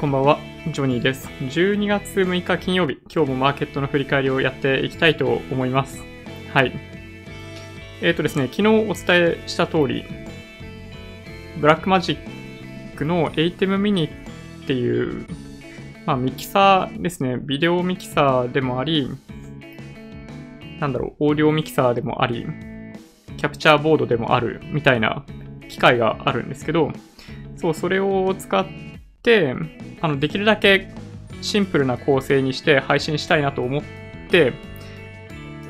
こんばんは、ジョニーです。12月6日金曜日、今日もマーケットの振り返りをやっていきたいと思います。はい。えっ、ー、とですね、昨日お伝えした通り、ブラックマジックの ATEM mini っていう、まあ、ミキサーですね、ビデオミキサーでもあり、なんだろう、オーディオミキサーでもあり、キャプチャーボードでもあるみたいな機械があるんですけど、そう、それを使って、あの、できるだけシンプルな構成にして配信したいなと思って、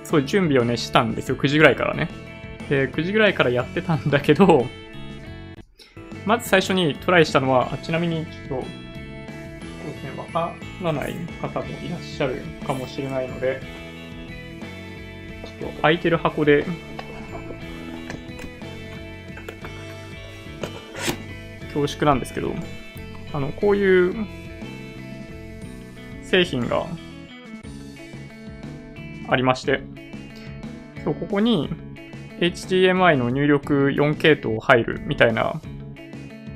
そういう準備をね、したんですよ。9時ぐらいからね。で、9時ぐらいからやってたんだけど、まず最初にトライしたのは、ちなみにちょっと、そうですね、わからない方もいらっしゃるかもしれないので、ちょっと空いてる箱で恐縮なんですけど、あの、こういう製品がありまして、そう、ここに HDMI の入力 4K と入るみたいな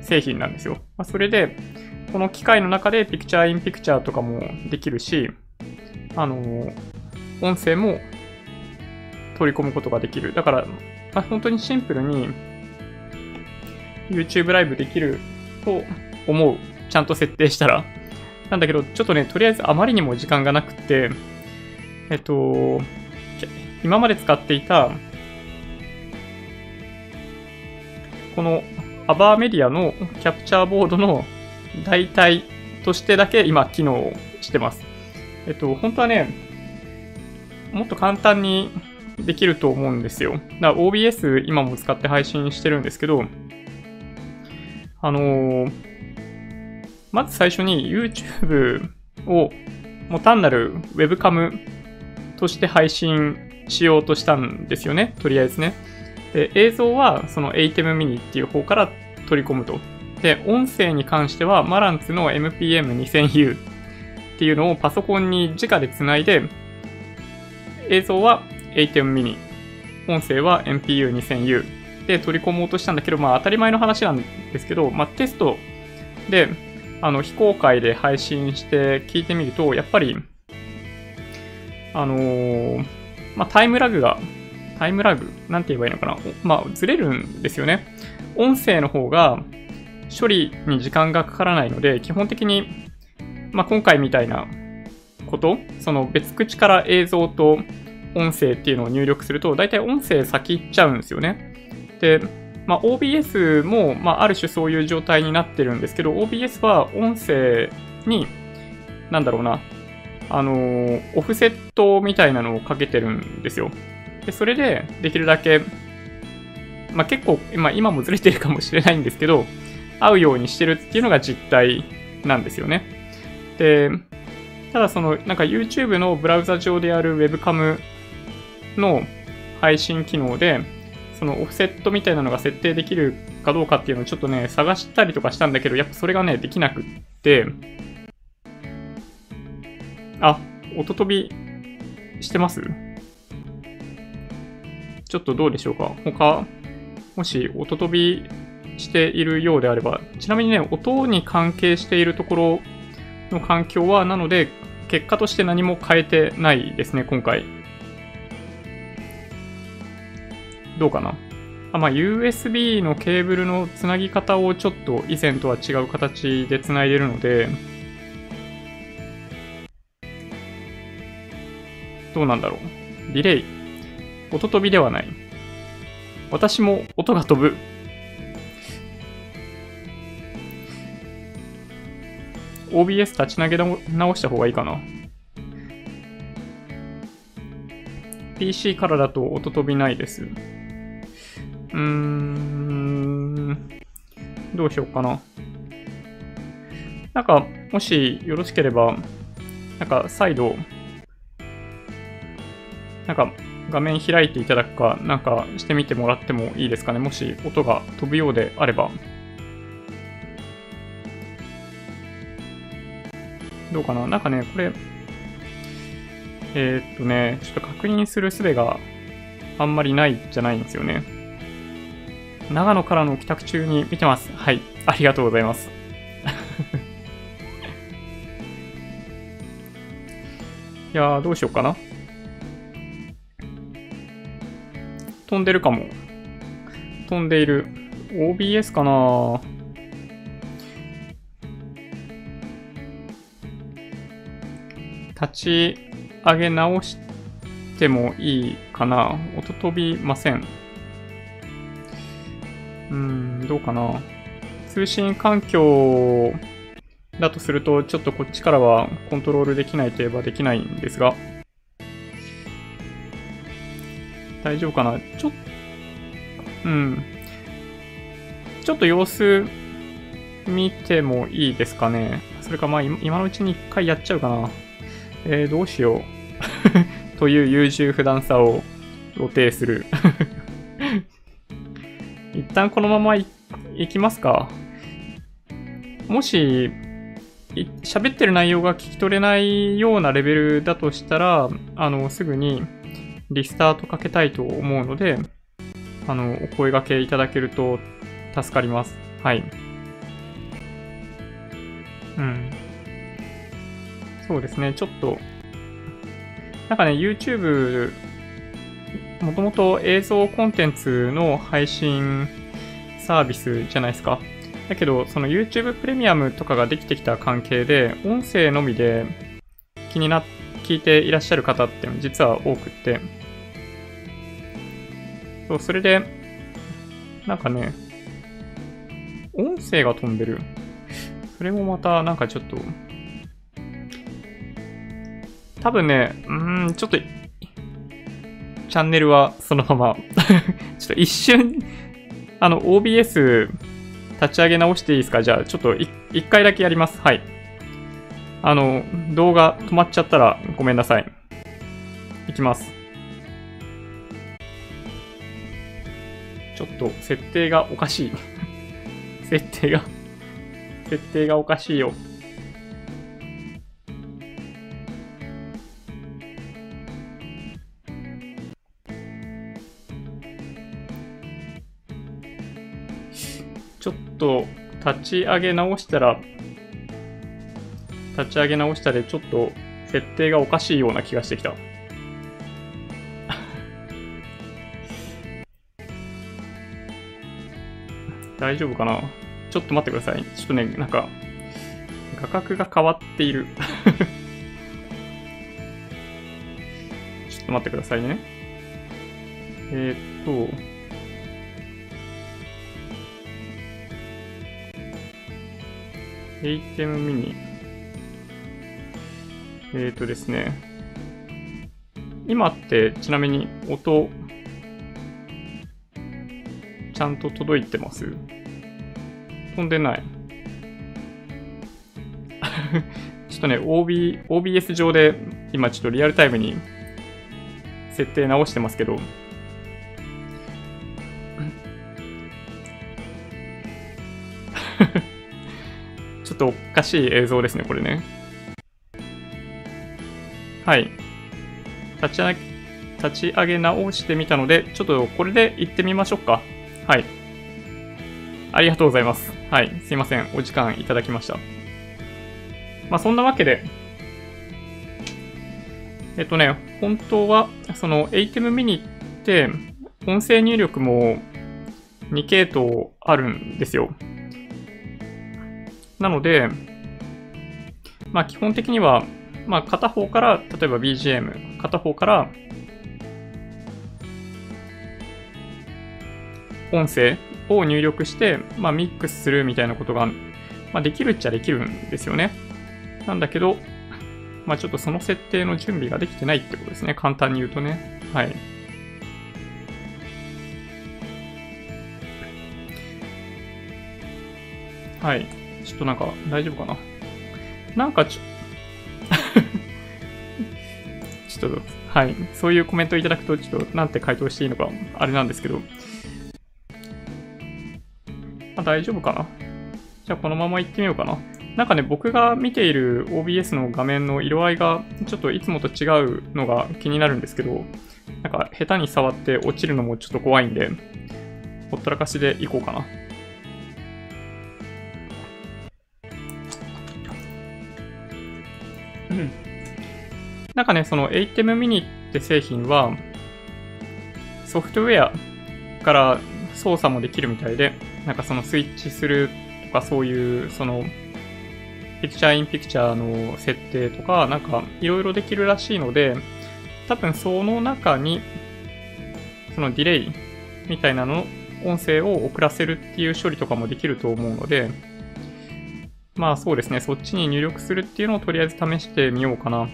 製品なんですよ。まあ、それで、この機械の中でピクチャーインピクチャーとかもできるし、あの、音声も取り込むことができる。だから、まあ、本当にシンプルに YouTube ライブできると思う。ちゃんと設定したら。なんだけど、ちょっとね、とりあえずあまりにも時間がなくて、えっと、今まで使っていた、このアバーメディアのキャプチャーボードの代替としてだけ今機能してます。えっと、本当はね、もっと簡単にできると思うんですよ。だから OBS 今も使って配信してるんですけど、あのー、まず最初に YouTube をもう単なる Webcam として配信しようとしたんですよね。とりあえずね。で、映像はその ATEM mini っていう方から取り込むと。で、音声に関してはマランツの MPM2000U っていうのをパソコンに直でつないで、映像は ATEM mini、音声は MPU2000U で取り込もうとしたんだけど、まあ当たり前の話なんですけど、まあテストで、あの、非公開で配信して聞いてみると、やっぱり、あのー、まあタイムラグが、タイムラグなんて言えばいいのかなまあずれるんですよね。音声の方が処理に時間がかからないので、基本的に、まあ今回みたいなこと、その別口から映像と音声っていうのを入力すると、大体音声先行っちゃうんですよね。で、まあ、OBS も、まあ、ある種そういう状態になってるんですけど、OBS は音声に、なんだろうな、あのー、オフセットみたいなのをかけてるんですよ。で、それで、できるだけ、まあ、結構、まあ、今もずれてるかもしれないんですけど、合うようにしてるっていうのが実態なんですよね。で、ただその、なんか YouTube のブラウザ上である Webcam の配信機能で、そのオフセットみたいなのが設定できるかどうかっていうのをちょっとね、探したりとかしたんだけど、やっぱそれがね、できなくって、あ、音飛びしてます？ちょっとどうでしょうか？他、もし音飛びしているようであれば、ちなみにね、音に関係しているところの環境は、なので、結果として何も変えてないですね、今回。どうかな？あ、まあ、USB のケーブルのつなぎ方をちょっと以前とは違う形でつないでるので、どうなんだろう？ディレイ。音飛びではない。私も音が飛ぶ。OBS 立ち上げ直した方がいいかな。PC からだと音飛びないです。うーん、どうしようかな。なんか、もしよろしければ、なんか再度、なんか画面開いていただくか、なんかしてみてもらってもいいですかね。もし音が飛ぶようであれば。どうかななんかね、これ、えー、っとね、ちょっと確認する術があんまりないじゃないんですよね。長野からの帰宅中に見てます。はい、ありがとうございます。いやどうしようかな。飛んでるかも。飛んでいる。OBS かな立ち上げ直してもいいかな音飛びません。うん、どうかな通信環境だとすると、ちょっとこっちからはコントロールできないといえばできないんですが、大丈夫かな？ちょっうん。ちょっと様子見てもいいですかね。それかまあ今のうちに一回やっちゃうかな。えー、どうしよう。という優柔不断さを露呈する。一旦このままいきますか。もし、喋ってる内容が聞き取れないようなレベルだとしたら、あの、すぐにリスタートかけたいと思うので、あの、お声掛けいただけると助かります。はい。うん。そうですね、ちょっと、なんかね、YouTube、もともと映像コンテンツの配信サービスじゃないですか。だけど、その YouTube プレミアムとかができてきた関係で、音声のみで気にな、聞いていらっしゃる方って実は多くって、そう、それで、なんかね、音声が飛んでる。それもまた、なんかちょっと、多分ね、うん、ちょっと、チャンネルはそのまま ちょっと一瞬、あの、OBS 立ち上げ直していいですか？じゃあ、ちょっと一回だけやります。はい。あの、動画止まっちゃったらごめんなさい。いきます。ちょっと設定がおかしい 設定が設定がおかしいよ。と立ち上げ直したら、立ち上げ直したでちょっと設定がおかしいような気がしてきた。大丈夫かな？ちょっと待ってください。ちょっとね、なんか、画角が変わっている ちょっと待ってくださいね。えー、っと、ATEM ミニ。えー、っとですね。今ってちなみに音、ちゃんと届いてます？飛んでない。ちょっとね、OB、OBS 上で今ちょっとリアルタイムに設定直してますけど、とおかしい映像ですね、これね。はい。立ち上げ、立ち上げ直してみたので、ちょっとこれで行ってみましょうか。はい。ありがとうございます。はい。すいません。お時間いただきました。まあ、そんなわけで、えっとね、本当は、その ATEM mini って、音声入力も2系統あるんですよ。なので、まあ基本的には、まあ片方から、例えば BGM、片方から音声を入力して、まあ、ミックスするみたいなことが、まあ、できるっちゃできるんですよね。なんだけど、まあ、ちょっとその設定の準備ができてないってことですね。簡単に言うとね。はい。はい。ちょっとなんか大丈夫かな？なんかちょ、ちょっと、はい。そういうコメントいただくと、ちょっとなんて回答していいのか、あれなんですけど、まあ、大丈夫かな？じゃあこのまま行ってみようかな。なんかね、僕が見ている OBS の画面の色合いがちょっといつもと違うのが気になるんですけど、なんか下手に触って落ちるのもちょっと怖いんで、ほったらかしでいこうかな。なんかね、その ATEM mini って製品は、ソフトウェアから操作もできるみたいで、なんかそのスイッチするとかそういう、その、ピクチャーインピクチャーの設定とか、なんかいろいろできるらしいので、多分その中に、そのディレイみたいなの音声を送らせるっていう処理とかもできると思うので、まあそうですね、そっちに入力するっていうのをとりあえず試してみようかな。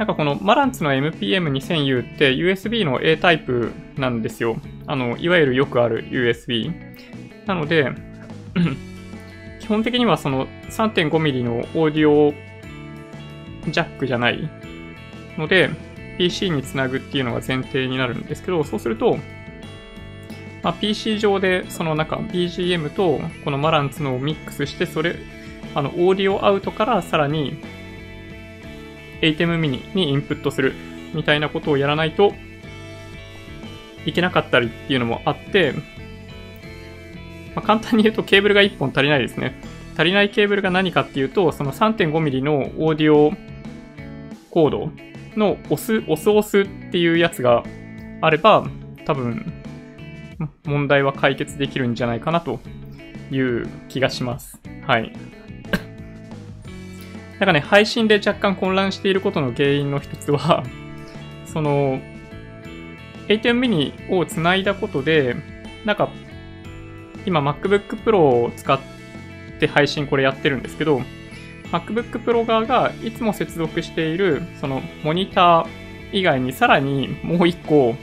なんかこのマランツの MPM2000U って USB の A タイプなんですよ。あの、いわゆるよくある USB。なので、基本的にはその 3.5mm のオーディオジャックじゃないので、PC につなぐっていうのが前提になるんですけど、そうすると、まあ、PC 上でその中 BGM とこのマランツのをミックスして、それ、あの、オーディオアウトからさらに ATEM mini にインプットするみたいなことをやらないといけなかったりっていうのもあって、まあ、簡単に言うとケーブルが1本足りないですね。足りないケーブルが何かっていうと、その 3.5mm のオーディオコードの押す、押す押すっていうやつがあれば、多分、問題は解決できるんじゃないかなという気がします。はい。なんかね、配信で若干混乱していることの原因の一つは、その、ATM mini をつないだことで、なんか、今 MacBook Pro を使って配信これやってるんですけど、MacBook Pro 側がいつも接続している、そのモニター以外にさらにもう一個、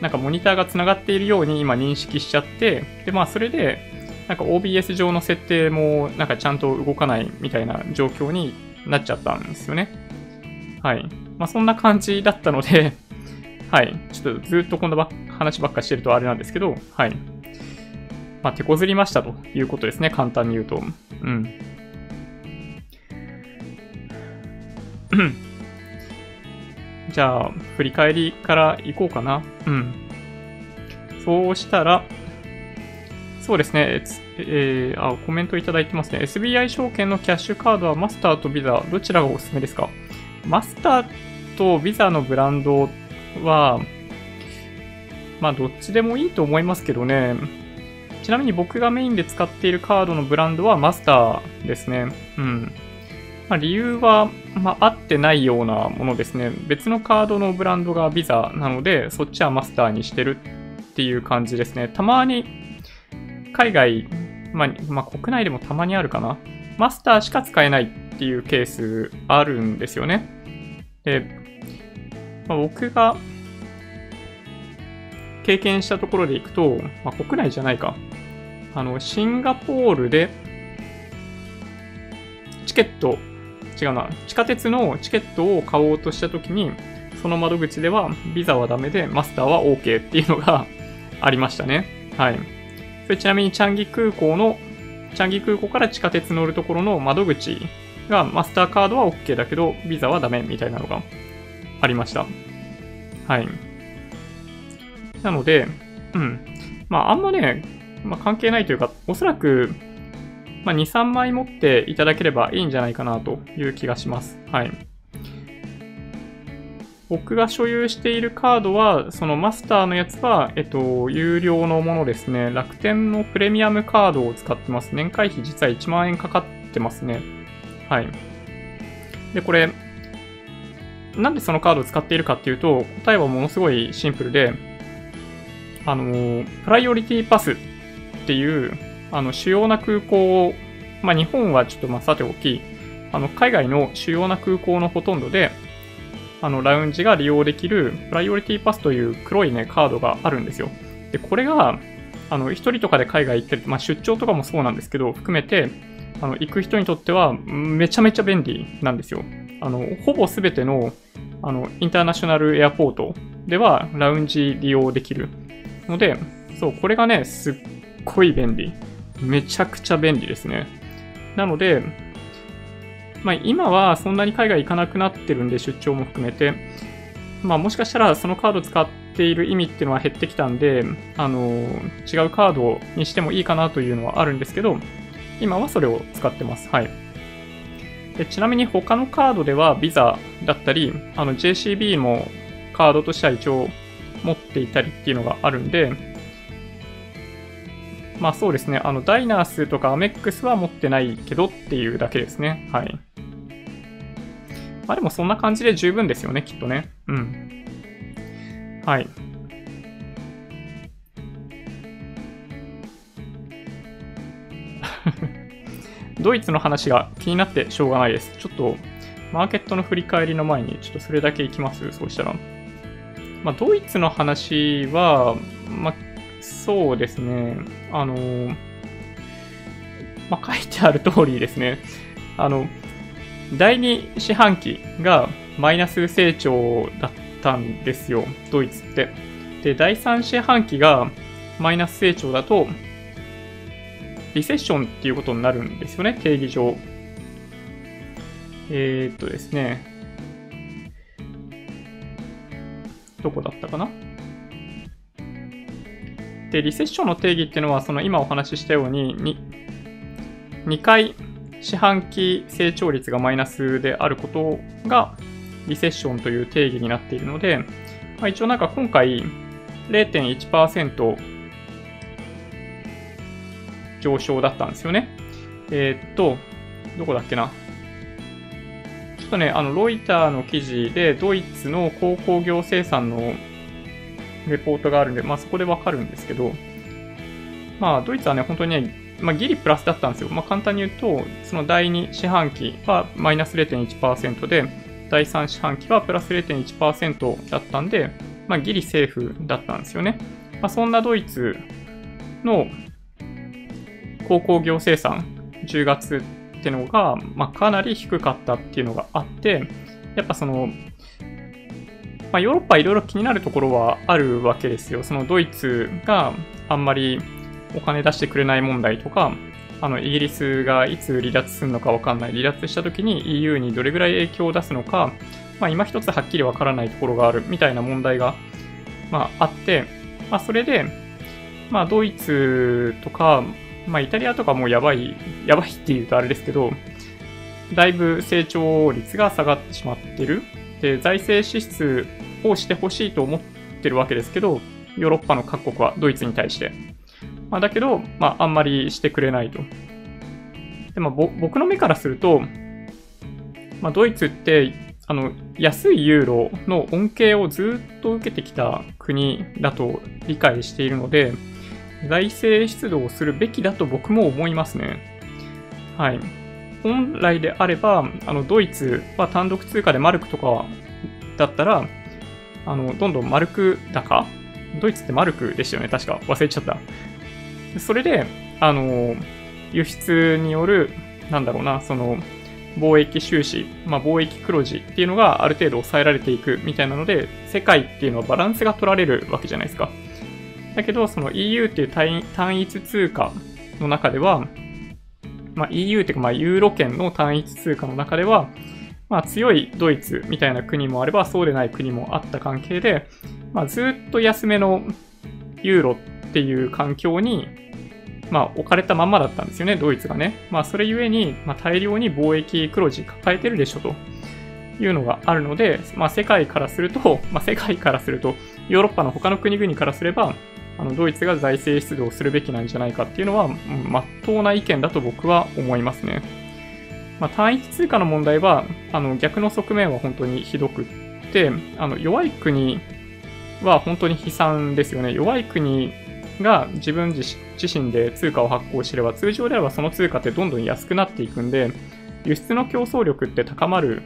なんかモニターが繋がっているように今認識しちゃって、で、まあそれでなんか OBS 上の設定もなんかちゃんと動かないみたいな状況になっちゃったんですよね。はい。まあそんな感じだったので はい。ちょっとずっとこんな話ばっかしてるとあれなんですけど、はい。まあ手こずりましたということですね。簡単に言うと。うん。じゃあ、振り返りからいこうかな。うん。そうしたら、そうですね。えー、あ、コメントいただいてますね。SBI 証券のキャッシュカードはマスターとビザ、どちらがおすすめですか？マスターとビザのブランドは、まあ、どっちでもいいと思いますけどね。ちなみに僕がメインで使っているカードのブランドはマスターですね。うん。まあ、理由は、まあ、合ってないようなものですね。別のカードのブランドがビザなので、そっちはマスターにしてるっていう感じですね。たまに海外、まあ、まあ、国内でもたまにあるかな。マスターしか使えないっていうケースあるんですよね。で、まあ、僕が経験したところでいくと、まあ、国内じゃないか。あの、シンガポールで、チケット、違うな、地下鉄のチケットを買おうとしたときに、その窓口ではビザはダメでマスターは OK っていうのがありましたね。はい。それちなみにチャンギ空港の、チャンギ空港から地下鉄乗るところの窓口がマスターカードは OK だけど、ビザはダメみたいなのがありました。はい。なので、うん。まあ、あんまね、まあ、関係ないというか、おそらく、まあ、2、3枚持っていただければいいんじゃないかなという気がします。はい。僕が所有しているカードは、そのマスターのやつは、えっと、有料のものですね。楽天のプレミアムカードを使ってます。年会費実は1万円かかってますね。はい。で、これ、なんでそのカードを使っているかっていうと、答えはものすごいシンプルで、あの、プライオリティパスっていう、あの、主要な空港を、まあ、日本はちょっとまあさておき、あの、海外の主要な空港のほとんどで、あの、ラウンジが利用できる、プライオリティパスという黒いね、カードがあるんですよ。で、これが、あの、一人とかで海外行ってる、まあ、出張とかもそうなんですけど、含めて、あの、行く人にとっては、めちゃめちゃ便利なんですよ。あの、ほぼすべての、あの、インターナショナルエアポートでは、ラウンジ利用できるので、そう、これがね、すっごい便利。めちゃくちゃ便利ですね。なので、まあ、今はそんなに海外行かなくなってるんで、出張も含めて、まあ、もしかしたらそのカード使っている意味っていうのは減ってきたんで、あの、違うカードにしてもいいかなというのはあるんですけど、今はそれを使ってます。はい。でちなみに他のカードではビザだったり、あの JCB もカードとしては一応持っていたりっていうのがあるんで、まあそうですね、あのダイナースとかアメックスは持ってないけどっていうだけですね。はい。まあでもそんな感じで十分ですよね、きっとね。うん。はい。ドイツの話が気になってしょうがないです。ちょっと、マーケットの振り返りの前に、ちょっとそれだけいきますそうしたら。まあ、ドイツの話は、まあ、そうですね。あの、まあ、書いてある通りですね。あの、第2四半期がマイナス成長だったんですよ、ドイツって。で、第3四半期がマイナス成長だと、リセッションっていうことになるんですよね、定義上。えー、っとですね。どこだったかな？で、リセッションの定義っていうのは、その今お話ししたように、2, 2回四半期成長率がマイナスであることがリセッションという定義になっているので、まあ、一応なんか今回0.1%上昇だったんですよね。えー、っと、どこだっけな。ちょっとね、あの、ロイターの記事で、ドイツの鉱工業生産のレポートがあるんで、まあそこでわかるんですけど、まあドイツはね、本当にね、まあギリプラスだったんですよ。まあ簡単に言うと、その第2四半期はマイナス0.1%で、第3四半期はプラス0.1%だったんで、まあギリセーフだったんですよね。まあそんなドイツの鉱工業生産10月ってのが、まあ、かなり低かったっていうのがあって、やっぱその、まあ、ヨーロッパいろいろ気になるところはあるわけですよ。そのドイツがあんまりお金出してくれない問題とか、あのイギリスがいつ離脱するのかわかんない。離脱した時に EU にどれぐらい影響を出すのか、まあ、今一つはっきりわからないところがあるみたいな問題が、まあ、あって、まあ、それで、まあ、ドイツとか、まあ、イタリアとかもやばい、やばいって言うとあれですけど、だいぶ成長率が下がってしまってる。で、財政支出をしてほしいと思ってるわけですけど、ヨーロッパの各国はドイツに対して。まあ、だけど、まあ、あんまりしてくれないと。で、まあ、僕の目からすると、まあ、ドイツって、あの、安いユーロの恩恵をずっと受けてきた国だと理解しているので、財政出動をするべきだと僕も思いますね。はい。本来であれば、あの、ドイツは単独通貨でマルクとかだったら、あの、どんどんマルク高ドイツってマルクでしたよね、確か。忘れちゃった。それで、あの、輸出による、なんだろうな、その、貿易収支、まあ、貿易黒字っていうのがある程度抑えられていくみたいなので、世界っていうのはバランスが取られるわけじゃないですか。だけど、その EU っていう単一通貨の中では、まあ、EU っていうか、まあ、ユーロ圏の単一通貨の中では、まあ、強いドイツみたいな国もあれば、そうでない国もあった関係で、まあ、ずっと安めのユーロっていう環境に、まあ、置かれたまんまだったんですよね、ドイツがね。まあ、それゆえに、まあ、大量に貿易黒字抱えてるでしょというのがあるので、まあ、世界からすると、まあ、世界からすると、ヨーロッパの他の国々からすれば、あのドイツが財政出動するべきなんじゃないかっていうのは、まっとうな意見だと僕は思いますね。まあ、単一通貨の問題は、あの逆の側面は本当にひどくって、あの弱い国は本当に悲惨ですよね。弱い国が自分自身で通貨を発行してれば、通常であればその通貨ってどんどん安くなっていくんで、輸出の競争力って高まる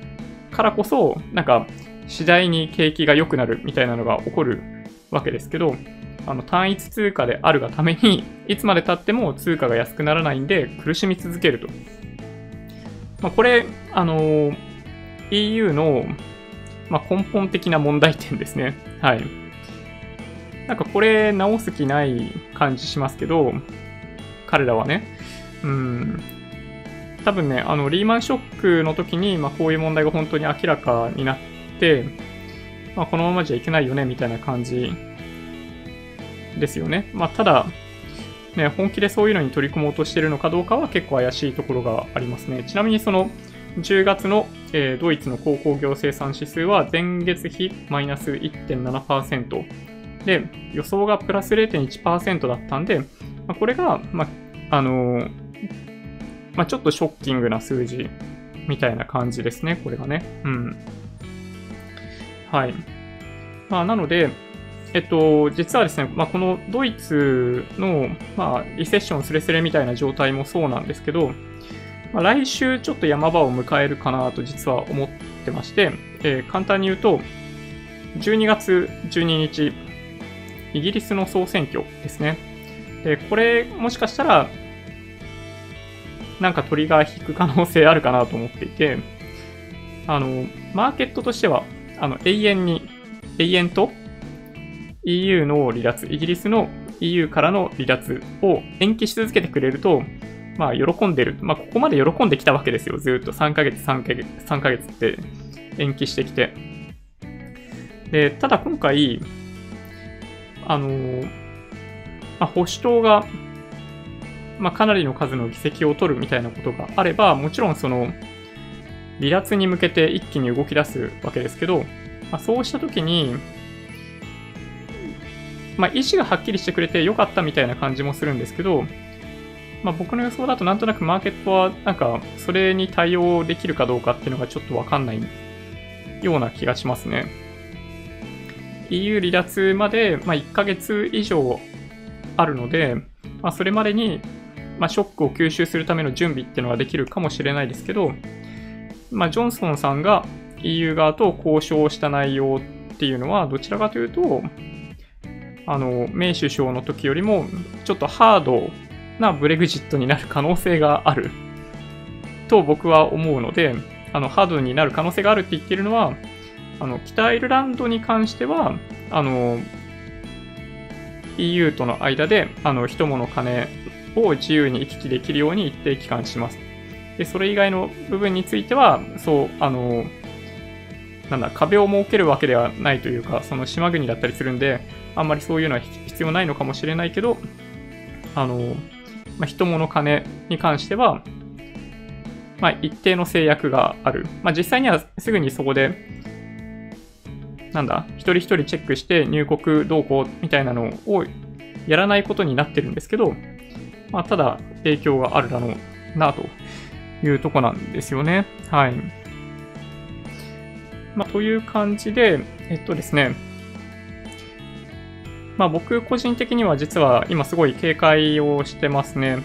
からこそ、なんか次第に景気が良くなるみたいなのが起こるわけですけど、あの単一通貨であるがために、いつまで経っても通貨が安くならないんで苦しみ続けると。まあ、これ、あの EU の、まあ、根本的な問題点ですね。はい。なんかこれ直す気ない感じしますけど、彼らはね。うん。多分ね、あの、リーマンショックの時に、まあ、こういう問題が本当に明らかになって、まあ、このままじゃいけないよね、みたいな感じですよね。まあ、ただ、ね、本気でそういうのに取り組もうとしているのかどうかは結構怪しいところがありますね。ちなみにその、10月の、えードイツの鉱工業生産指数は前月比マイナス1.7%で、予想がプラス0.1%だったんで、まあ、これが、まあ、あのーまあ、ちょっとショッキングな数字みたいな感じですね、これがね。うん。はい。まあ、なので、えっと、実はですね、まあ、このドイツの、まあ、リセッションスレスレみたいな状態もそうなんですけど、まあ、来週ちょっと山場を迎えるかなと実は思ってまして、えー簡単に言うと、12月12日、イギリスの総選挙ですね。で、これ、もしかしたら、なんかトリガー引く可能性あるかなと思っていて、あの、マーケットとしては、あの、永遠に、永遠と EU の離脱、イギリスの EU からの離脱を延期し続けてくれると、まあ、喜んでる。まあ、ここまで喜んできたわけですよ。ずっと3ヶ月、3ヶ月、3ヶ月って延期してきて。で、ただ今回、あのまあ、保守党が、まあ、かなりの数の議席を取るみたいなことがあれば、もちろんその、離脱に向けて一気に動き出すわけですけど、まあ、そうしたときに、まあ、意思がはっきりしてくれてよかったみたいな感じもするんですけど、まあ、僕の予想だとなんとなくマーケットはなんかそれに対応できるかどうかっていうのがちょっとわかんないような気がしますね。EU 離脱まで、まあ、1ヶ月以上あるので、まあ、それまでに、まあ、ショックを吸収するための準備っていうのができるかもしれないですけど、まあ、ジョンソンさんが EU 側と交渉した内容っていうのはどちらかというと、あの、メイ首相の時よりもちょっとハードなブレグジットになる可能性があると僕は思うので、あの、ハードになる可能性があるって言ってるのは、あの、北アイルランドに関しては、あの、EU との間で、あの、人物金を自由に行き来できるように一定期間します。で、それ以外の部分については、そう、あの、なんだ、壁を設けるわけではないというか、その島国だったりするんで、あんまりそういうのは必要ないのかもしれないけど、あの、まあ、人物金に関しては、まあ、一定の制約がある。まあ、実際にはすぐにそこで、なんだ、一人一人チェックして入国動向みたいなのをやらないことになってるんですけど、まあ、ただ影響があるだろうなというとこなんですよね。はい。まあ、という感じで、えっとですね、まあ、僕個人的には実は今すごい警戒をしてますね。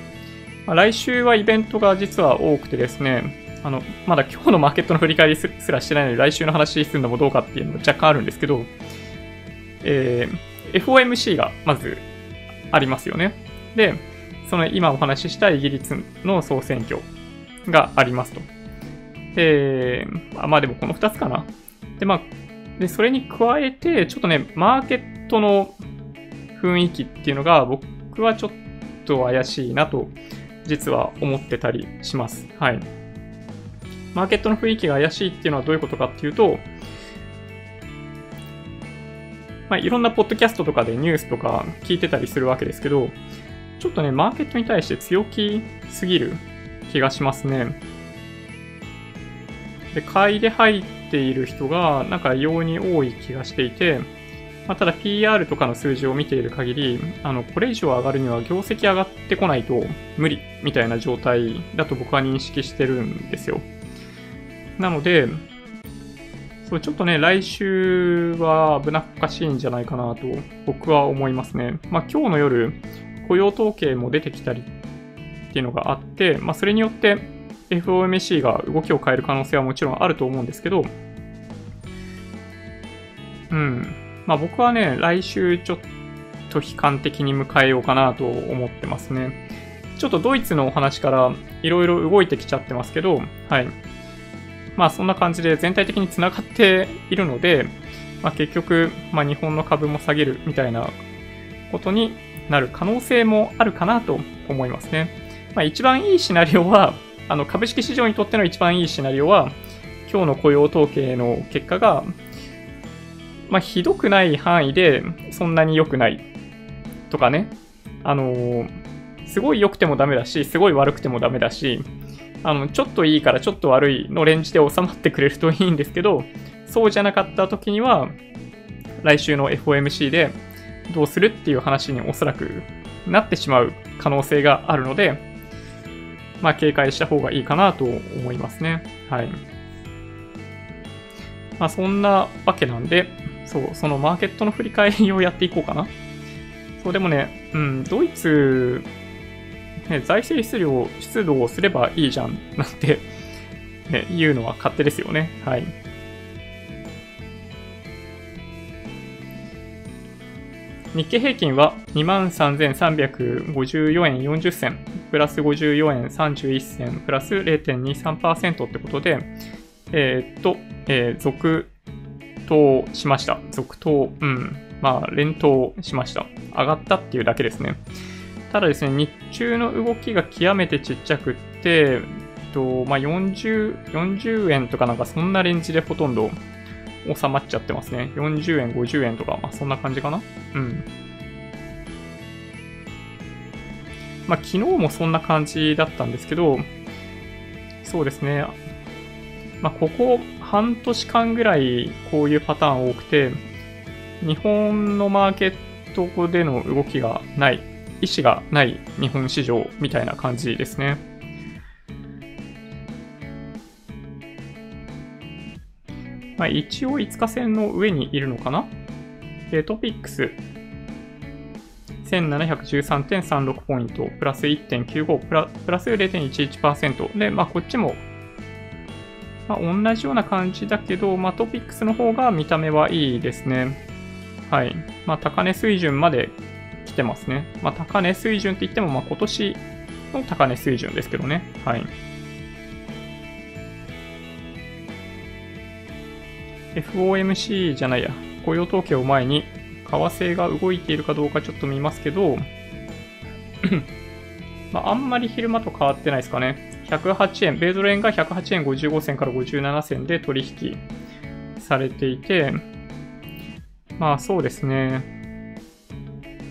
まあ、来週はイベントが実は多くてですね、あの、まだ今日のマーケットの振り返りすらしてないので、来週の話するのもどうかっていうのも若干あるんですけど、えー、FOMC がまずありますよね。で、その今お話ししたイギリスの総選挙がありますと。で、まあでもこの2つかな。で、まあ、で、それに加えて、ちょっとね、マーケットの雰囲気っていうのが僕はちょっと怪しいなと実は思ってたりします。はい。マーケットの雰囲気が怪しいっていうのはどういうことかっていうと、まあ、いろんなポッドキャストとかでニュースとか聞いてたりするわけですけど、ちょっとね、マーケットに対して強気すぎる気がしますね。で、買いで入っている人がなんか異様に多い気がしていて、まあ、ただ PR とかの数字を見ている限り、あの、これ以上上がるには業績上がってこないと無理みたいな状態だと僕は認識してるんですよ。なので、そう、ちょっとね、来週は危なっかしいんじゃないかなと僕は思いますね。まあ今日の夜、雇用統計も出てきたりっていうのがあって、まあそれによって FOMC が動きを変える可能性はもちろんあると思うんですけど、うん。まあ僕はね、来週ちょっと悲観的に迎えようかなと思ってますね。ちょっとドイツのお話からいろいろ動いてきちゃってますけど、はい。まあそんな感じで全体的に繋がっているので、まあ結局、まあ日本の株も下げるみたいなことになる可能性もあるかなと思いますね。まあ一番いいシナリオは、あの株式市場にとっての一番いいシナリオは、今日の雇用統計の結果が、まあひどくない範囲でそんなに良くないとかね。あのーすごい良くてもダメだし、すごい悪くてもダメだし、あの、ちょっといいからちょっと悪いのレンジで収まってくれるといいんですけど、そうじゃなかった時には、来週の FOMC でどうするっていう話におそらくなってしまう可能性があるので、まあ、警戒した方がいいかなと思いますね。はい。まあ、そんなわけなんで、そう、そのマーケットの振り返りをやっていこうかな。そう、でもね、うん、ドイツ、ね、財政出量、出動をすればいいじゃん、なんて、ね、言うのは勝手ですよね。はい。日経平均は23,354円40銭、プラス54円31銭、プラス0.23%ってことで、えー、っと、えー、続投しました。続投、うん。まあ、連投しました。上がったっていうだけですね。ただですね、日中の動きが極めてちっちゃくって、とまあ、40、40円とかなんかそんなレンジでほとんど収まっちゃってますね。40円、50円とか、まあ、そんな感じかな。うん。まあ、昨日もそんな感じだったんですけど、そうですね。まあ、ここ半年間ぐらいこういうパターン多くて、日本のマーケットでの動きがない、意思がない日本市場みたいな感じですね。まあ、一応5日線の上にいるのかな？でトピックス1713.36ポイント、プラス1.95、プラプラス0.11%。で、まあ、こっちもまあ、同じような感じだけど、まあ、トピックスの方が見た目はいいですね。はい。まあ、高値水準まで来てますね。まあ、高値水準って言っても、まあ、今年の高値水準ですけどね。はい。FOMC じゃないや、雇用統計を前に、為替が動いているかどうかちょっと見ますけど、まあ、あんまり昼間と変わってないですかね。108円、米ドル円が108円55銭から57銭で取引されていて、まあそうですね。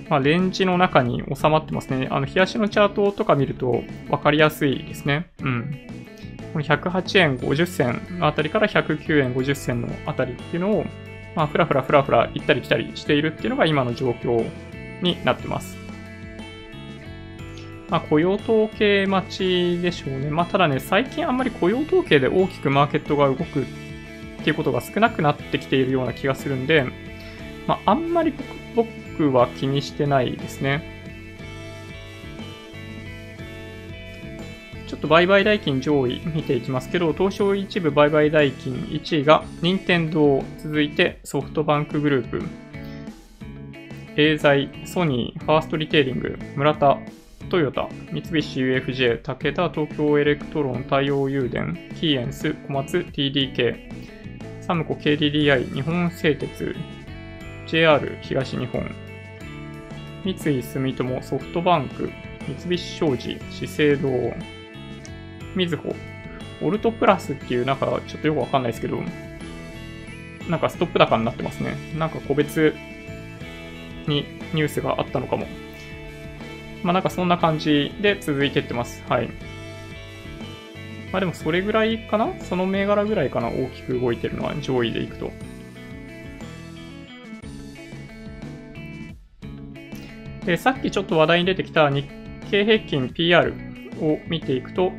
まあレンジの中に収まってますね。あの、冷やしのチャートとか見ると分かりやすいですね。うん。この108円50銭のあたりから109円50銭のあたりっていうのを、まあ、ふらふらふらふら行ったり来たりしているっていうのが今の状況になってます。まあ、雇用統計待ちでしょうね。まあ、ただね、最近あんまり雇用統計で大きくマーケットが動くっていうことが少なくなってきているような気がするんで、まあ、あんまり僕は気にしてないですね。ちょっと売買代金上位見ていきますけど、東証一部売買代金1位が任天堂、続いてソフトバンクグループ、エーザイ、ソニー、ファーストリテイリング、村田、トヨタ、三菱 UFJ、武田東京エレクトロン、太陽誘電、キーエンス、小松 TDK、 SUMCO KDDI、日本製鉄、JR 東日本、三井住友、ソフトバンク、三菱商事、資生堂、みずほ、オルトプラスっていうなんかちょっとよくわかんないですけど、なんかストップ高になってますね。なんか個別にニュースがあったのかもまあなんかそんな感じで続いてってます。はい。まあでもそれぐらいかな？その銘柄ぐらいかな？大きく動いてるのは上位でいくと。で、さっきちょっと話題に出てきた日経平均 PR を見ていくと、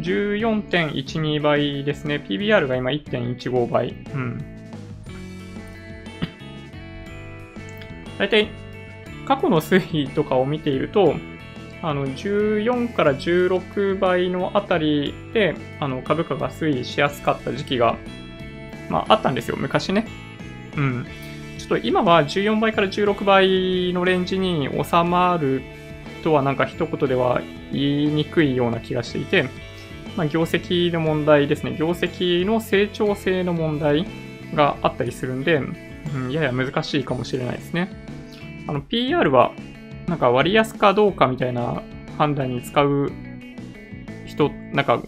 14.12倍ですね。PBR が今1.15倍。うん。大体過去の推移とかを見ていると、あの14から16倍のあたりであの株価が推移しやすかった時期が、まあ、あったんですよ、昔ね。うん。ちょっと今は14倍から16倍のレンジに収まるとはなんか一言では言いにくいような気がしていて、まあ、業績の問題ですね。業績の成長性の問題があったりするんで、うん、やや難しいかもしれないですね。あの、PR は、なんか割安かどうかみたいな判断に使う人、なんか、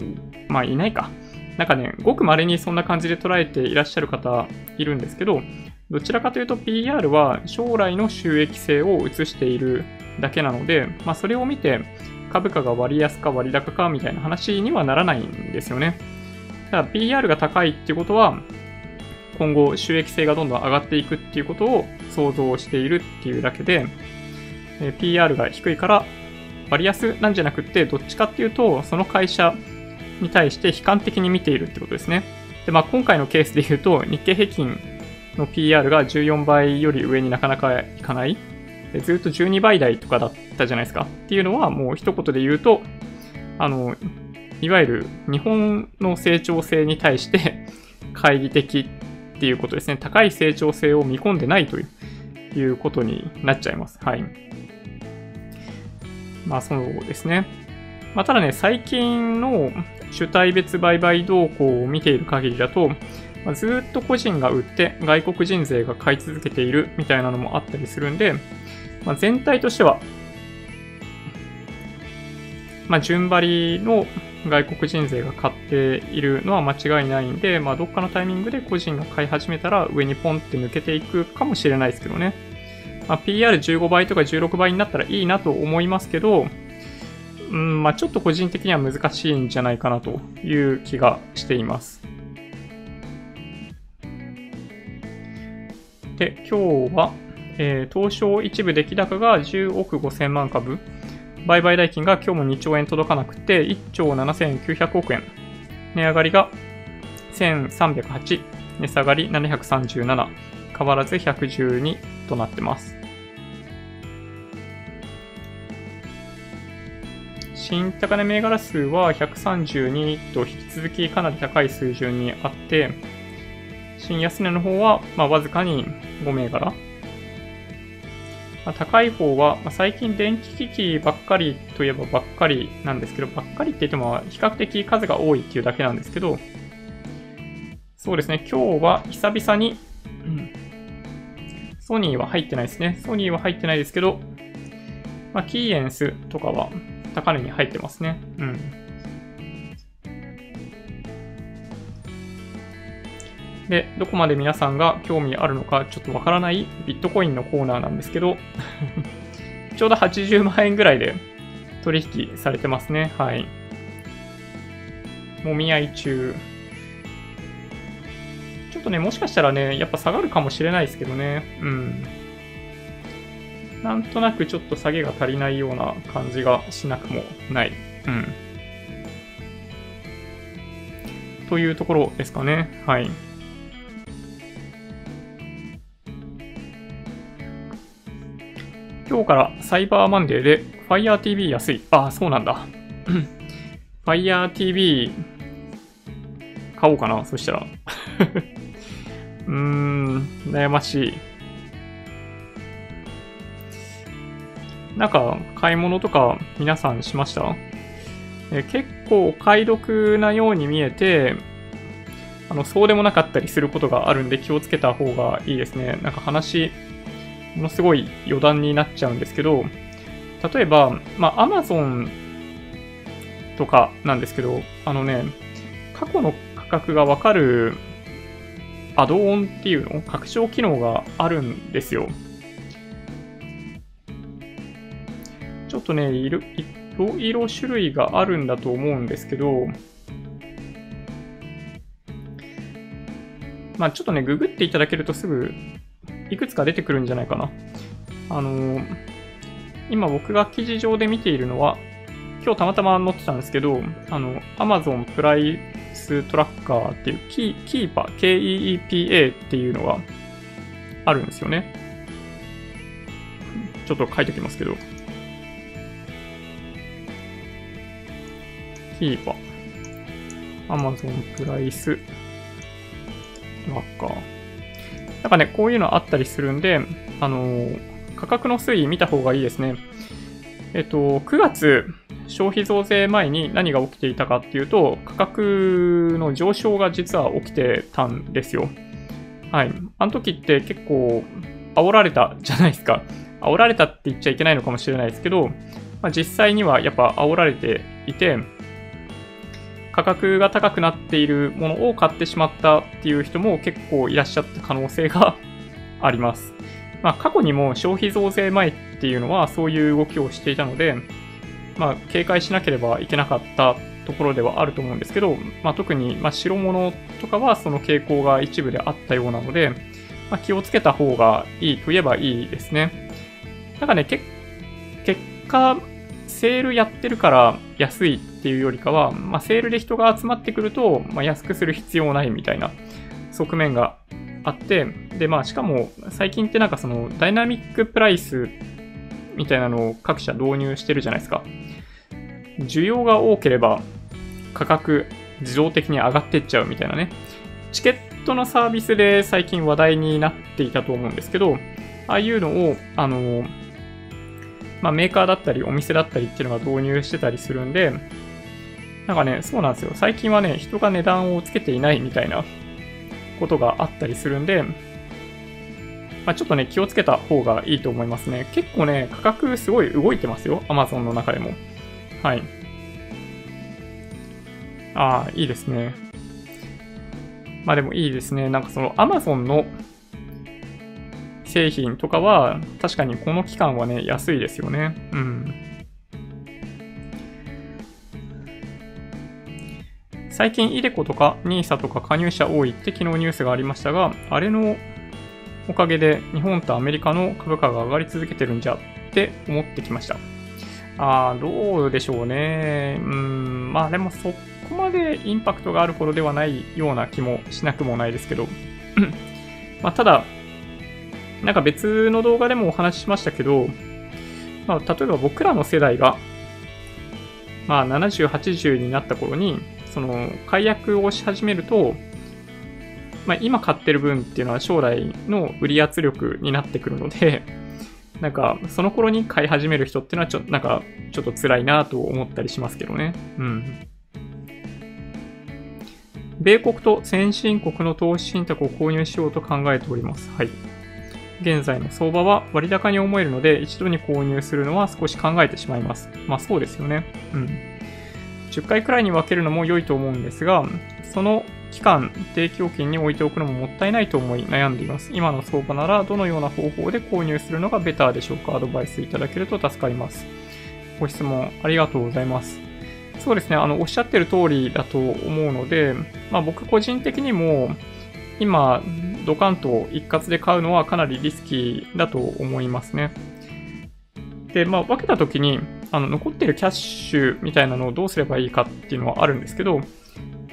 まあいないか。なんかね、ごく稀にそんな感じで捉えていらっしゃる方いるんですけど、どちらかというと PR は将来の収益性を映しているだけなので、まあそれを見て、株価が割安か割高かみたいな話にはならないんですよね。ただ PR が高いっていうことは、今後収益性がどんどん上がっていくっていうことを想像しているっていうだけで、え PR が低いから割安なんじゃなくって、どっちかっていうと、その会社に対して悲観的に見ているってことですね。で、まあ今回のケースで言うと、日経平均の PR が14倍より上になかなかいかない。ずっと12倍台とかだったじゃないですか。っていうのはもう一言で言うと、あの、いわゆる日本の成長性に対して懐疑的っていうことですね。高い成長性を見込んでないということになっちゃいます。はい。まあそうですね。まあただね、最近の主体別売買動向を見ている限りだと、まあ、ずっと個人が売って外国人税が買い続けているみたいなのもあったりするんで、まあ、全体としては、まあ、順張りの外国人税が買っているのは間違いないんで、まあ、どっかのタイミングで個人が買い始めたら上にポンって抜けていくかもしれないですけどね。まあ、PR15 倍とか16倍になったらいいなと思いますけど、うん、まあ、ちょっと個人的には難しいんじゃないかなという気がしています。で、今日は、えー、東証一部出来高が10億5000万株、売買代金が今日も2兆円届かなくて、1兆7900億円。値上がりが1308、値下がり737、変わらず112となってます。新高値銘柄数は132と引き続きかなり高い水準にあって、新安値の方は、まあ、わずかに5銘柄。まあ、高い方は、まあ、最近電気機器ばっかりといえばばっかりなんですけど、ばっかりって言っても比較的数が多いっていうだけなんですけど、そうですね、今日は久々に、うん、ソニーは入ってないですね。ソニーは入ってないですけど、まあ、キーエンスとかは高値に入ってますね。うん。で、どこまで皆さんが興味あるのかちょっとわからないビットコインのコーナーなんですけど ちょうど80万円ぐらいで取引されてますね。はい。もみ合い中。ちょっとね、もしかしたらね、やっぱ下がるかもしれないですけどね。うん。なんとなくちょっと下げが足りないような感じがしなくもない。うん。というところですかね。はい。今日からサイバーマンデーで FireTV 安い。あ、そうなんだ。FireTV 買おうかな、そしたら。うーん、悩ましい。なんか、買い物とか皆さんしました？え結構お買い得なように見えて、あの、そうでもなかったりすることがあるんで気をつけた方がいいですね。なんか話、ものすごい余談になっちゃうんですけど、例えば、まあ、Amazon とかなんですけど、あのね、過去の価格がわかるアドオンっていうの拡張機能があるんですよ。ちょっとね、いろいろ種類があるんだと思うんですけど、まあちょっとね、ググっていただけるとすぐいくつか出てくるんじゃないかな。あのー、今僕が記事上で見ているのは、今日たまたま載ってたんですけど、あの、Amazon プライストラッカーっていうキー、キーパー、K-E-E-P-A っていうのがあるんですよね。ちょっと書いておきますけど。キーパー。Amazon プライストラッカー。なんかね、こういうのあったりするんで、あのー、価格の推移見た方がいいですね。えっと、9月、消費増税前に何が起きていたかっていうと、価格の上昇が実は起きてたんですよ。はい。あの時って結構煽られたじゃないですか。煽られたって言っちゃいけないのかもしれないですけど、まあ、実際にはやっぱ煽られていて、価格が高くなっているものを買ってしまったっていう人も結構いらっしゃった可能性があります。まあ、過去にも消費増税前っていうのはそういう動きをしていたので、まあ、警戒しなければいけなかったところではあると思うんですけど、まあ、特に、まあ、白物とかはその傾向が一部であったようなので、ま、気をつけた方がいいといえばいいですね。なんかね、結果、セールやってるから安いっていうよりかは、まあ、セールで人が集まってくると、まあ、安くする必要ないみたいな側面があって、で、まあ、しかも最近ってなんかそのダイナミックプライスみたいなのを各社導入してるじゃないですか。需要が多ければ価格自動的に上がってっちゃうみたいなね。チケットのサービスで最近話題になっていたと思うんですけど、ああいうのを、あの、まあ、メーカーだったりお店だったりっていうのが導入してたりするんで、なんかね、そうなんですよ。最近はね、人が値段をつけていないみたいなことがあったりするんで、まあ、ちょっとね、気をつけた方がいいと思いますね。結構ね、価格すごい動いてますよ。Amazon の中でも。はい。ああ、いいですね。まあでもいいですね。なんかその Amazon の製品とかは、確かにこの期間はね、安いですよね。うん。最近、イデコとか NISA とか加入者多いって昨日ニュースがありましたが、あれのおかげで日本とアメリカの株価が上がり続けてるんじゃって思ってきました。ああ、どうでしょうね。うん、まあでもそこまでインパクトがあるほどではないような気もしなくもないですけど。まあただ、なんか別の動画でもお話ししましたけど、まあ、例えば僕らの世代が、まあ、70、80になった頃に、その、解約をし始めると、まあ、今買ってる分っていうのは将来の売り圧力になってくるので、なんか、その頃に買い始める人っていうのはちょ、なんか、ちょっと辛いなと思ったりしますけどね。うん。米国と先進国の投資信託を購入しようと考えております。はい。現在の相場は割高に思えるので、一度に購入するのは少し考えてしまいます。まあそうですよね。うん。10回くらいに分けるのも良いと思うんですが、その期間、定期預金に置いておくのももったいないと思い悩んでいます。今の相場ならどのような方法で購入するのがベターでしょうか？アドバイスいただけると助かります。ご質問ありがとうございます。そうですね、あの、おっしゃってる通りだと思うので、まあ僕個人的にも、今、ドカンと一括で買うのはかなりリスキーだと思いますね。で、まあ、分けたときに、あの、残ってるキャッシュみたいなのをどうすればいいかっていうのはあるんですけど、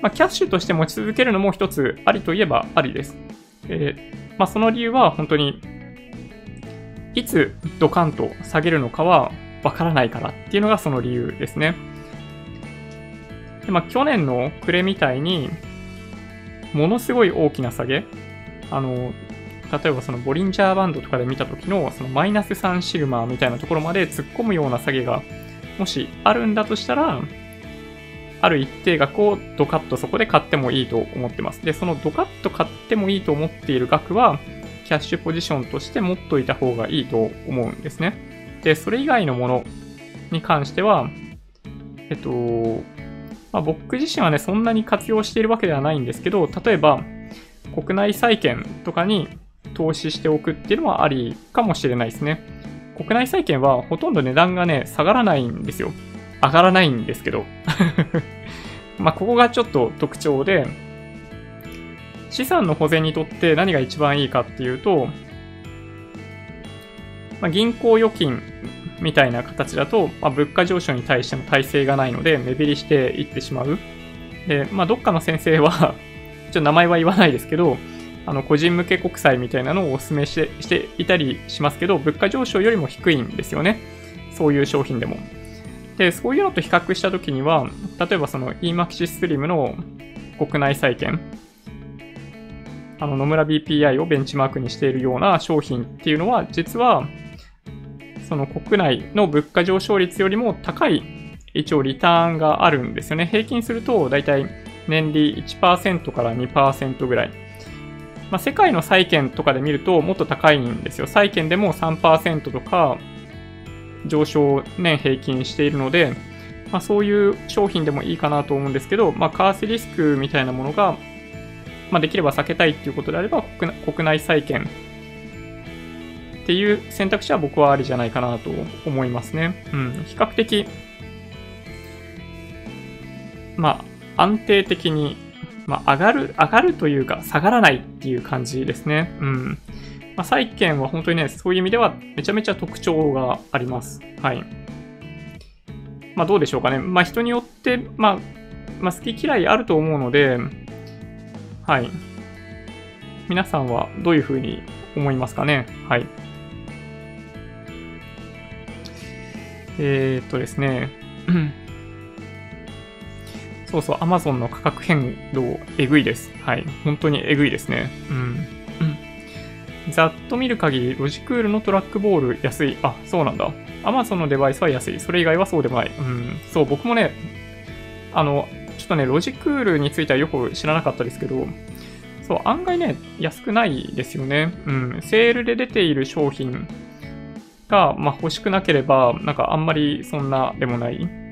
まあ、キャッシュとして持ち続けるのも一つありといえばありです。えー、まあ、その理由は本当に、いつドカンと下げるのかはわからないからっていうのがその理由ですね。でまあ、去年の暮れみたいに、ものすごい大きな下げ、あの、例えばそのボリンジャーバンドとかで見た時のそのマイナス3シグマみたいなところまで突っ込むような下げがもしあるんだとしたら、ある一定額をドカッとそこで買ってもいいと思ってます。で、そのドカッと買ってもいいと思っている額は、キャッシュポジションとして持っといた方がいいと思うんですね。で、それ以外のものに関しては、えっと、まあ、僕自身はね、そんなに活用しているわけではないんですけど、例えば、国内債券とかに投資しておくっていうのはありかもしれないですね。国内債券はほとんど値段がね、下がらないんですよ。上がらないんですけど。まあ、ここがちょっと特徴で、資産の保全にとって何が一番いいかっていうと、まあ、銀行預金みたいな形だと、まあ、物価上昇に対しての耐性がないので、目減りしていってしまう。で、まあ、どっかの先生は ちょっと名前は言わないですけど、あの、個人向け国債みたいなのをお勧めしてしていたりしますけど、物価上昇よりも低いんですよね。そういう商品でも。で、そういうのと比較したときには、例えばその EMAXIS SLIM の国内債券、あの野村 BPI をベンチマークにしているような商品っていうのは、実は、その国内の物価上昇率よりも高い一応リターンがあるんですよね。平均すると、だいたい年利1%から2%ぐらい。まあ、世界の債券とかで見るともっと高いんですよ。債券でも3%とか上昇年平均しているので、まあ、そういう商品でもいいかなと思うんですけど、まあ、為替リスクみたいなものが、まあ、できれば避けたいっていうことであれば国内債券っていう選択肢は僕はありじゃないかなと思いますね。うん。比較的まあ、安定的に、まあ、上がる、上がるというか、下がらないっていう感じですね。うん。まあ、債券は本当にね、そういう意味ではめちゃめちゃ特徴があります。はい。まあ、どうでしょうかね。まあ、人によって、まあ、まあ、好き嫌いあると思うので、はい。皆さんはどういうふうに思いますかね。はい。えー、っとですね。そうそう、Amazon の価格変動、えぐいです。はい。本当にえぐいですね。うん。ざっと見る限り、ロジクールのトラックボール安い。あ、そうなんだ。Amazon のデバイスは安い。それ以外はそうでもない。うん。そう、僕もね、あの、ちょっとね、ロジクールについてはよく知らなかったですけど、そう、案外ね、安くないですよね。うん。セールで出ている商品が、まあ、欲しくなければ、なんかあんまりそんなでもない。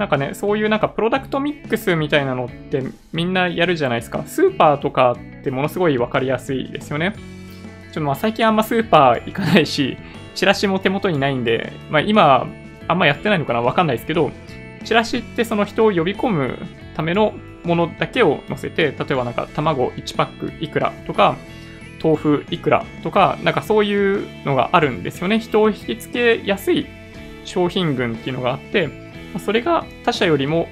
なんかね、そういうなんかプロダクトミックスみたいなのってみんなやるじゃないですか。スーパーとかってものすごいわかりやすいですよね。ちょっとまあ最近あんまスーパー行かないし、チラシも手元にないんで、まあ今あんまやってないのかなわかんないですけど、チラシってその人を呼び込むためのものだけを載せて、例えばなんか卵1パックいくらとか、豆腐いくらとか、なんかそういうのがあるんですよね。人を引きつけやすい商品群っていうのがあって、それが他社よりも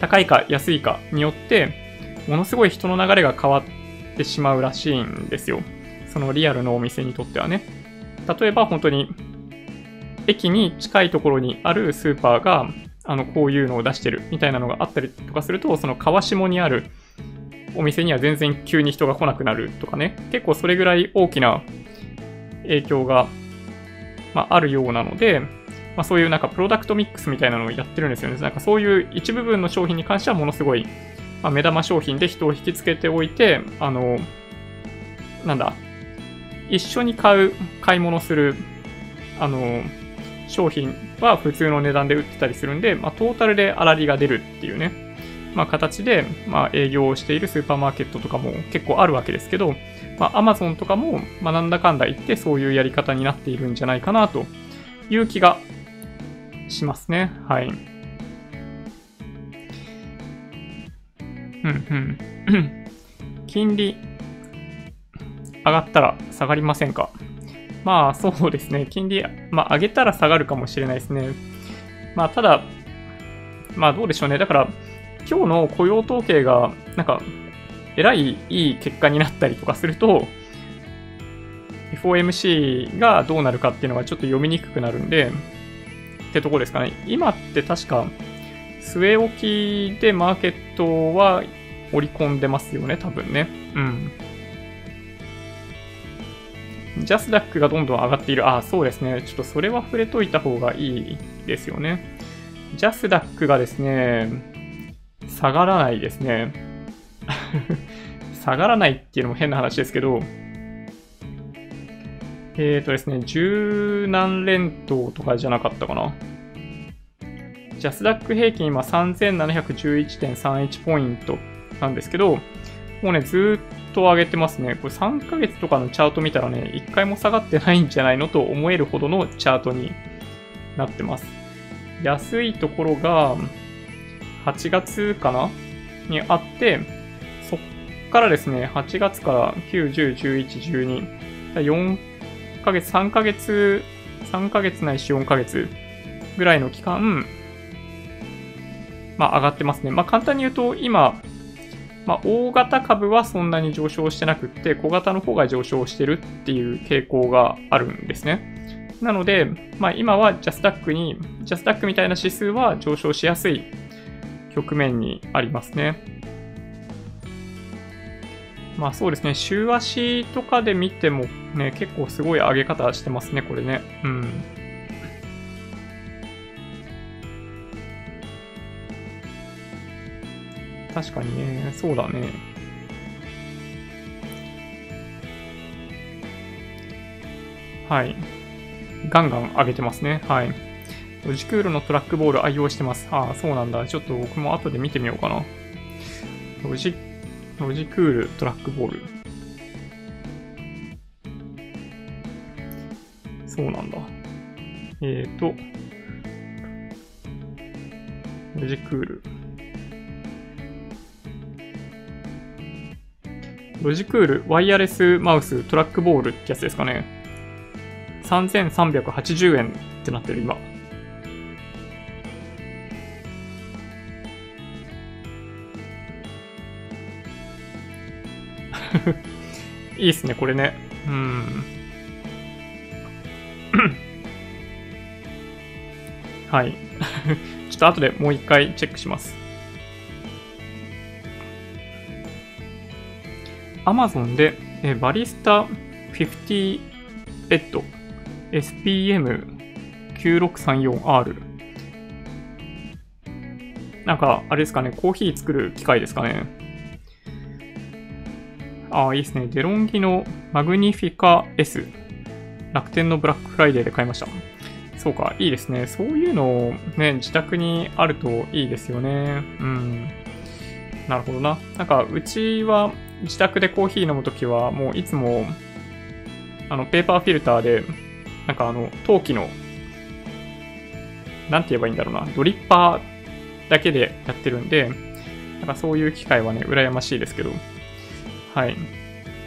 高いか安いかによって、ものすごい人の流れが変わってしまうらしいんですよ。そのリアルのお店にとってはね。例えば本当に駅に近いところにあるスーパーがあのこういうのを出してるみたいなのがあったりとかすると、その川下にあるお店には全然急に人が来なくなるとかね、結構それぐらい大きな影響が、まあ、あるようなので、まあ、そういうなんかプロダクトミックスみたいなのをやってるんですよね。なんかそういう一部分の商品に関してはものすごい、まあ、目玉商品で人を引きつけておいて、あの、なんだ、一緒に買う、買い物する、あの、商品は普通の値段で売ってたりするんで、まあ、トータルで粗利が出るっていうね、まあ、形で、まあ、営業をしているスーパーマーケットとかも結構あるわけですけど、まあ、Amazon とかも、まあ、なんだかんだ言ってそういうやり方になっているんじゃないかなという気がしますね。はい。うんうん。金利上がったら下がりませんか？まあそうですね。金利、まあ上げたら下がるかもしれないですね。まあただ、まあどうでしょうね。だから今日の雇用統計がなんかえらいいい結果になったりとかすると、FOMC がどうなるかっていうのがちょっと読みにくくなるんで、ってとこですかね。今って確か、据え置きでマーケットは織り込んでますよね、多分ね。うん。ジャスダックがどんどん上がっている。ああ、そうですね。ちょっとそれは触れといた方がいいですよね。ジャスダックがですね、下がらないですね。下がらないっていうのも変な話ですけど、えっ、ー、とですね、十何連投とかじゃなかったかな。ジャスダック平均今3711.31ポイントなんですけど、もうね、ずっと上げてますね。これ3ヶ月とかのチャート見たらね、1回も下がってないんじゃないのと思えるほどのチャートになってます。安いところが、8月かな？にあって、そっからですね、8月から9、10、11、12、4 1ヶ月、3ヶ月、3ヶ月ないし4ヶ月ぐらいの期間、まあ上がってますね。まあ簡単に言うと今、まあ大型株はそんなに上昇してなくって、小型の方が上昇してるっていう傾向があるんですね。なので、まあ今はジャスダックに、ジャスダックみたいな指数は上昇しやすい局面にありますね。まあそうですね、週足とかで見てもね、結構すごい上げ方してますね、これね。うん。確かにね、そうだね。はい。ガンガン上げてますね。はい。ロジクールのトラックボール愛用してます。ああ、そうなんだ。ちょっと僕も後で見てみようかな。ロジロジクールトラックボール。そうなんだ。えっ、ー、と、ロジクール。ロジクール、ワイヤレスマウス、トラックボールってやつですかね。3380円ってなってる、今。いいっすね、これね。うん。はい。ちょっと後でもう一回チェックします。Amazon で、えバリスタ50レッド SPM9634R なんか、あれですかね、コーヒー作る機械ですかね。ああ、いいですね。デロンギのマグニフィカ S。楽天のブラックフライデーで買いました。そうか、いいですね。そういうのをね、自宅にあるといいですよね。うん。なるほどな。なんか、うちは自宅でコーヒー飲むときは、もういつも、あの、ペーパーフィルターで、なんかあの、陶器の、なんて言えばいいんだろうな、ドリッパーだけでやってるんで、なんかそういう機会はね、羨ましいですけど、はい。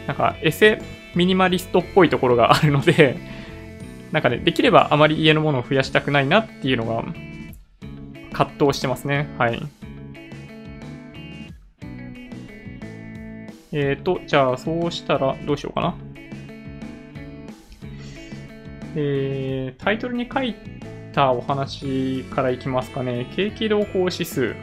なんか、エセミニマリストっぽいところがあるので、なんかね、できればあまり家のものを増やしたくないなっていうのが、葛藤してますね。はい。えっ、ー、と、じゃあ、そうしたら、どうしようかな。えー、タイトルに書いたお話からいきますかね。景気動向指数。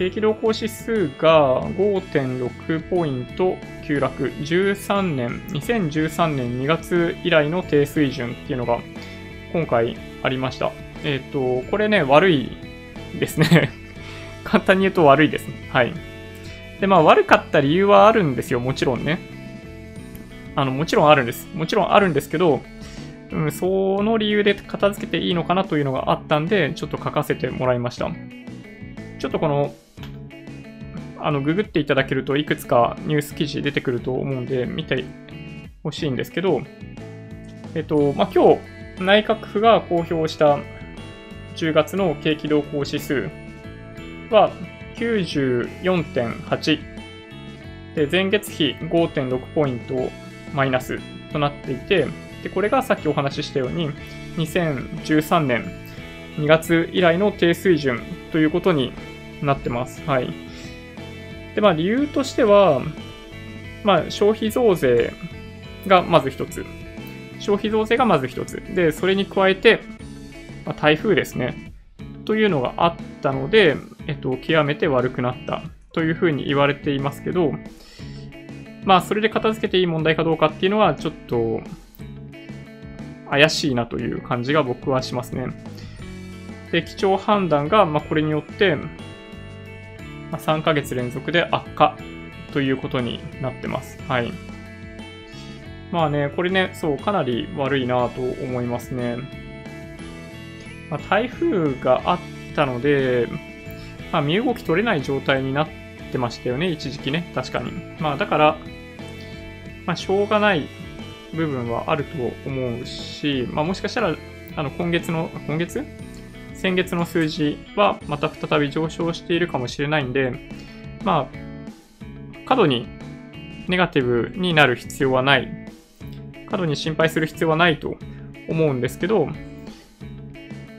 景気動向指数が5.6ポイント急落、13年、2013年2月以来の低水準っていうのが今回ありました。えっ、ー、と、これね、悪いですね 簡単に言うと悪いです。はい。で、まあ悪かった理由はあるんですよ、もちろんね。あの、もちろんあるんです。もちろんあるんですけど、うん、その理由で片付けていいのかなというのがあったんで、ちょっと書かせてもらいました。ちょっとこのあの、ググっていただけるといくつかニュース記事出てくると思うんで、見てほしいんですけど、えっと、まあ、今日、内閣府が公表した10月の景気動向指数は94.8で、前月比5.6ポイントマイナスとなっていて、で、これがさっきお話ししたように、2013年2月以来の低水準ということになってます。はい。で、まあ理由としては、まあ消費増税がまず一つ。消費増税がまず一つ。で、それに加えて、まあ、台風ですね。というのがあったので、えっと、極めて悪くなったというふうに言われていますけど、まあ、それで片付けていい問題かどうかっていうのは、ちょっと、怪しいなという感じが僕はしますね。で、基調判断が、まあ、これによって、ま、3ヶ月連続で悪化ということになってます。はい。まあね、これね、そう、かなり悪いなと思いますね。まあ、台風があったので、まあ、身動き取れない状態になってましたよね、一時期ね、確かに。まあ、だから、まあ、しょうがない部分はあると思うし、まあ、もしかしたら、あの、今月の、今月？先月の数字はまた再び上昇しているかもしれないんで、まあ、過度にネガティブになる必要はない。過度に心配する必要はないと思うんですけど、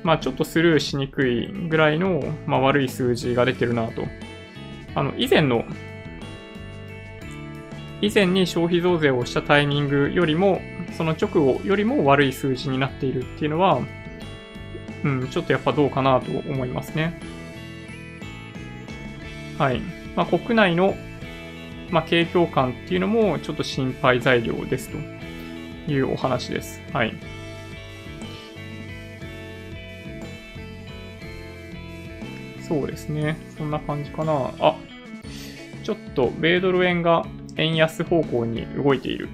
まあちょっとスルーしにくいぐらいの、まあ、悪い数字が出てるなと。あの、以前の、以前に消費増税をしたタイミングよりも、その直後よりも悪い数字になっているっていうのは、うん、ちょっとやっぱどうかなと思いますね。はい。まあ、国内の、まあ、景況感っていうのもちょっと心配材料ですというお話です。はい。そうですね。そんな感じかな。あ、ちょっと米ドル円が円安方向に動いている。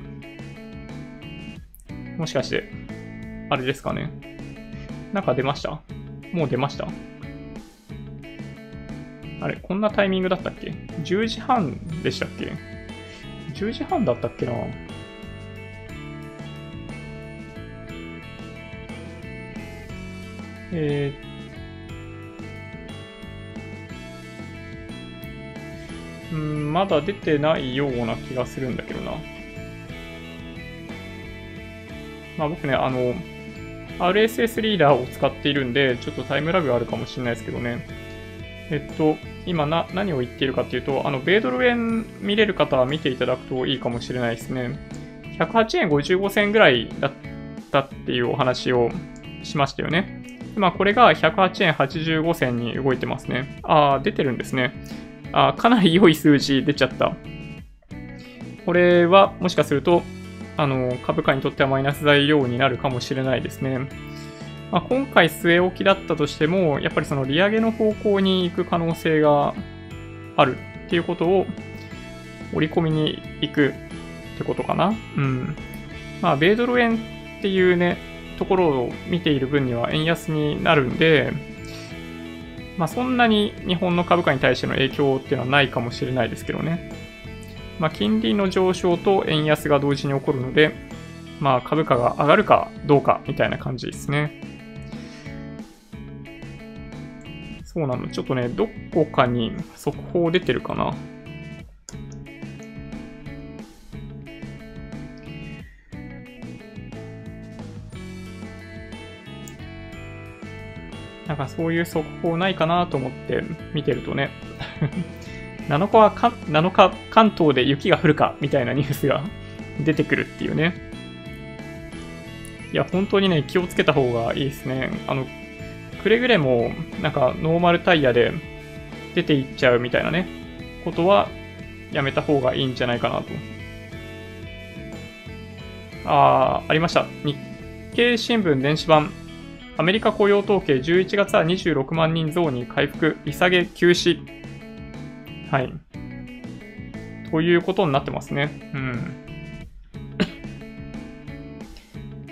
もしかして、あれですかね。なんか出ました？もう出ました？あれ、こんなタイミングだったっけ ?10 時半でしたっけ ?10 時半だったっけな？えー、うん、まだ出てないような気がするんだけどな。まあ僕ね、あの、RSS リーダーを使っているんで、ちょっとタイムラグあるかもしれないですけどね。えっと、今な、何を言っているかっていうと、あの、米ドル円見れる方は見ていただくといいかもしれないですね。108円55銭ぐらいだったっていうお話をしましたよね。まあ、これが108円85銭に動いてますね。ああ、出てるんですね。あかなり良い数字出ちゃった。これはもしかするとあの、株価にとってはマイナス材料になるかもしれないですね。まあ、今回据え置きだったとしても、やっぱりその利上げの方向に行く可能性があるっていうことを織り込みに行くってことかな。うん。まあ、米ドル円っていうね、ところを見ている分には円安になるんで、まあ、そんなに日本の株価に対しての影響っていうのはないかもしれないですけどね。まあ、金利の上昇と円安が同時に起こるので、まあ、株価が上がるかどうかみたいな感じですね。そうなの。ちょっとね、どこかに速報出てるかな。なんかそういう速報ないかなと思って見てるとね7日はか7日関東で雪が降るかみたいなニュースが 出てくるっていうね。いや、本当にね、気をつけた方がいいですね。あの、くれぐれも、なんか、ノーマルタイヤで出ていっちゃうみたいなね、ことは、やめた方がいいんじゃないかなと。あー、ありました。日経新聞電子版。アメリカ雇用統計11月は26万人増に回復、利下げ休止。はい。ということになってますね。うん。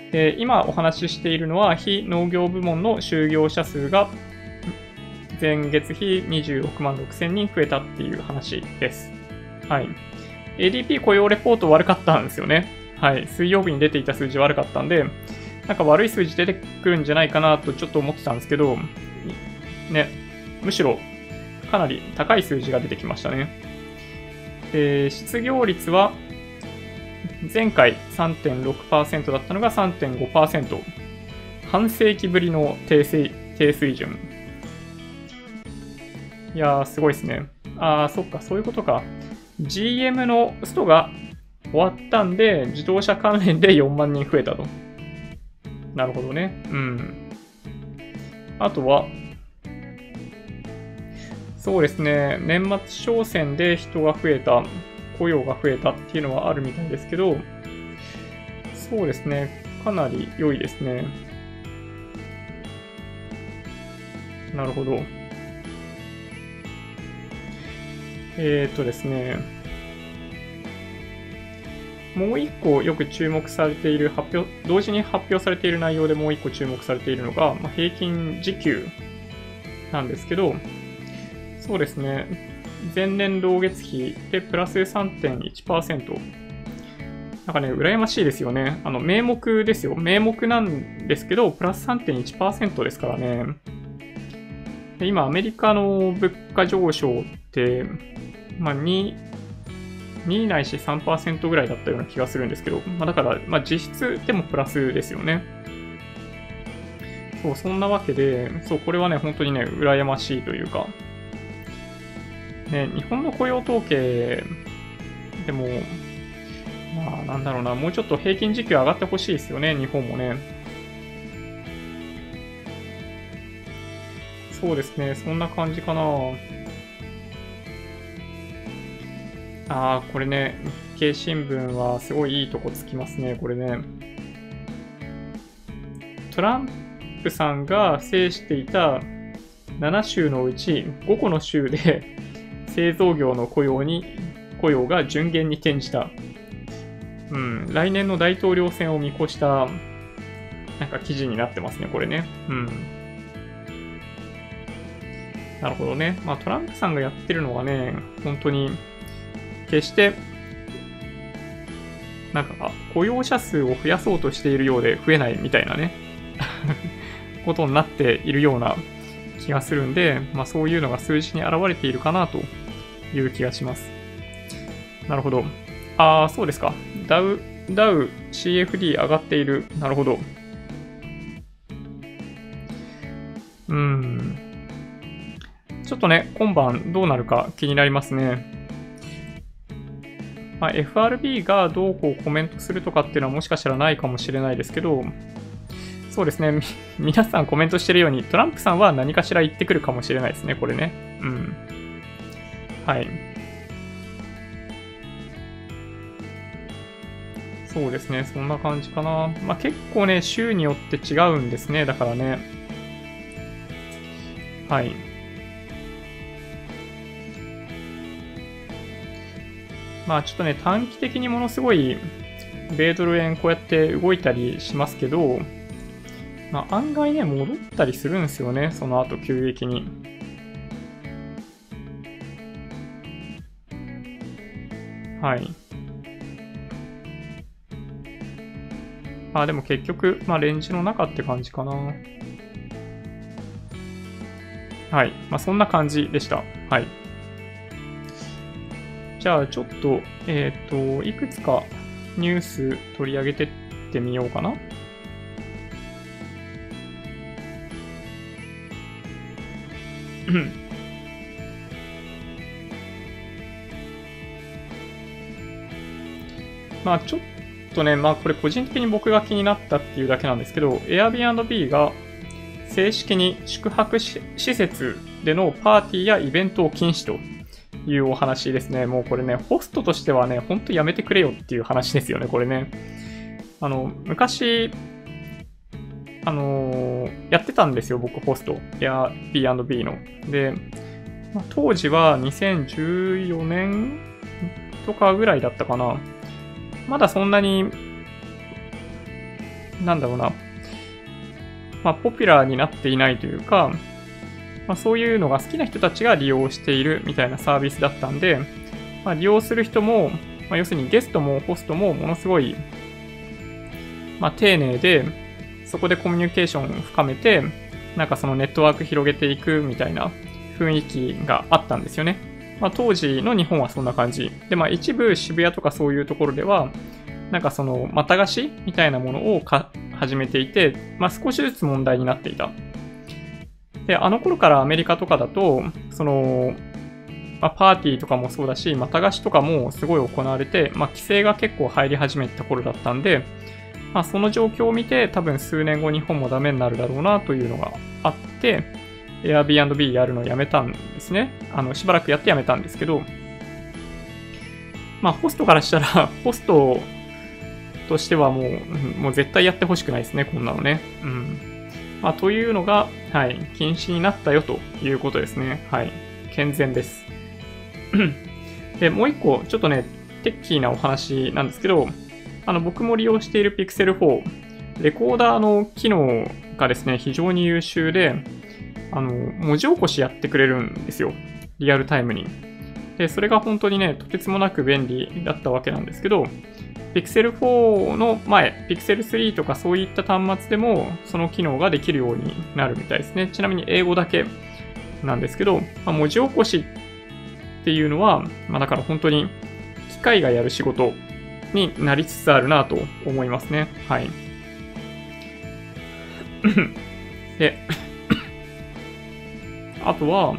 で今お話ししているのは、非農業部門の就業者数が前月比26万6千人増えたっていう話です。はい。ADP 雇用レポート悪かったんですよね。はい。水曜日に出ていた数字悪かったんで、なんか悪い数字出てくるんじゃないかなとちょっと思ってたんですけど、ね、むしろかなり高い数字が出てきましたね。で、失業率は前回3.6%だったのが3.5%。半世紀ぶりの低水低水準。いやー、すごいですね。あー、そっか、そういうことか。GM のストが終わったんで、自動車関連で4万人増えたと。なるほどね。うん。あとは、そうですね、年末商戦で人が増えた、雇用が増えたっていうのはあるみたいですけど、そうですね、かなり良いですね。なるほど。えっ、ー、とですね、もう一個よく注目されている発表、同時に発表されている内容でもう一個注目されているのが、まあ、平均時給なんですけど、そうですね。前年同月比でプラス3.1%。なんかね、羨ましいですよね。あの、名目ですよ。名目なんですけど、プラス3.1%ですからね。で今、アメリカの物価上昇って、まあ、2、2ないし3%ぐらいだったような気がするんですけど、まあ、だから、まあ、実質でもプラスですよね。そう、そんなわけで、そう、これはね、本当にね、羨ましいというか、ね、日本の雇用統計でも、まあなんだろうな、もうちょっと平均時給上がってほしいですよね、日本もね。そうですね、そんな感じかな。ああ、これね、日経新聞はすごいいいとこつきますね、これね。トランプさんが制していた7州のうち5個の州で製造業の雇用に、雇用が順減に転じた。うん、来年の大統領選を見越した、なんか記事になってますね、これね。うん。なるほどね。まあトランプさんがやってるのはね、本当に、決して、なんか、雇用者数を増やそうとしているようで増えないみたいなね。ことになっているような気がするんで、まあそういうのが数字に現れているかなという気がします。なるほど。ああ、そうですか。ダウ、ダウ、CFD 上がっている。なるほど。うん。ちょっとね、今晩どうなるか気になりますね。まあ、FRB がどうこうコメントするとかっていうのはもしかしたらないかもしれないですけど、そうですね。皆さんコメントしてるように、トランプさんは何かしら言ってくるかもしれないですね、これね。うん。はい。そうですね、そんな感じかな。まあ、結構ね、州によって違うんですね、だからね。はい。まあちょっとね、短期的にものすごい、米ドル円こうやって動いたりしますけど、まあ案外ね、戻ったりするんですよね、その後急激に。はい。あでも結局、まあレンジの中って感じかな。はい。まあそんな感じでした。はい。じゃあちょっと、えっ、ー、と、いくつかニュース取り上げてってみようかな。まあちょっとね、まあこれ個人的に僕が気になったっていうだけなんですけど、Airbnb が正式に宿泊施設でのパーティーやイベントを禁止というお話ですね。もうこれね、ホストとしてはね、ほんとやめてくれよっていう話ですよね、これね。あの、昔、あのー、やってたんですよ、僕、ホスト。いや、B&B の。で、まあ、当時は2014年とかぐらいだったかな。まだそんなに、なんだろうな。まあ、ポピュラーになっていないというか、まあ、そういうのが好きな人たちが利用しているみたいなサービスだったんで、まあ、利用する人も、まあ、要するにゲストもホストもものすごい、まあ、丁寧で、そこでコミュニケーションを深めて、なんかそのネットワーク広げていくみたいな雰囲気があったんですよね。まあ、当時の日本はそんな感じ。で、まあ一部渋谷とかそういうところでは、なんかその、また貸しみたいなものを始めていて、まあ少しずつ問題になっていた。で、あの頃からアメリカとかだと、その、まあ、パーティーとかもそうだし、また貸しとかもすごい行われて、まあ、規制が結構入り始めた頃だったんで、まあ、その状況を見て、多分数年後日本もダメになるだろうなというのがあって、Airbnb やるのをやめたんですね。あの、しばらくやってやめたんですけど、まあ、ホストからしたら、ホストとしてはもう、もう絶対やってほしくないですね、こんなのね。うん。まあ、というのが、はい、禁止になったよということですね。はい。健全です。で、もう一個、ちょっとね、テッキーなお話なんですけど、あの、僕も利用している Pixel 4、レコーダーの機能がですね、非常に優秀で、あの、文字起こしやってくれるんですよ。リアルタイムに。で、それが本当にね、とてつもなく便利だったわけなんですけど、Pixel 4の前、Pixel 3とかそういった端末でもその機能ができるようになるみたいですね。ちなみに英語だけなんですけど、まあ、文字起こしっていうのは、まあ、だから本当に機械がやる仕事になりつつあるなと思いますね。はい。で、あとは、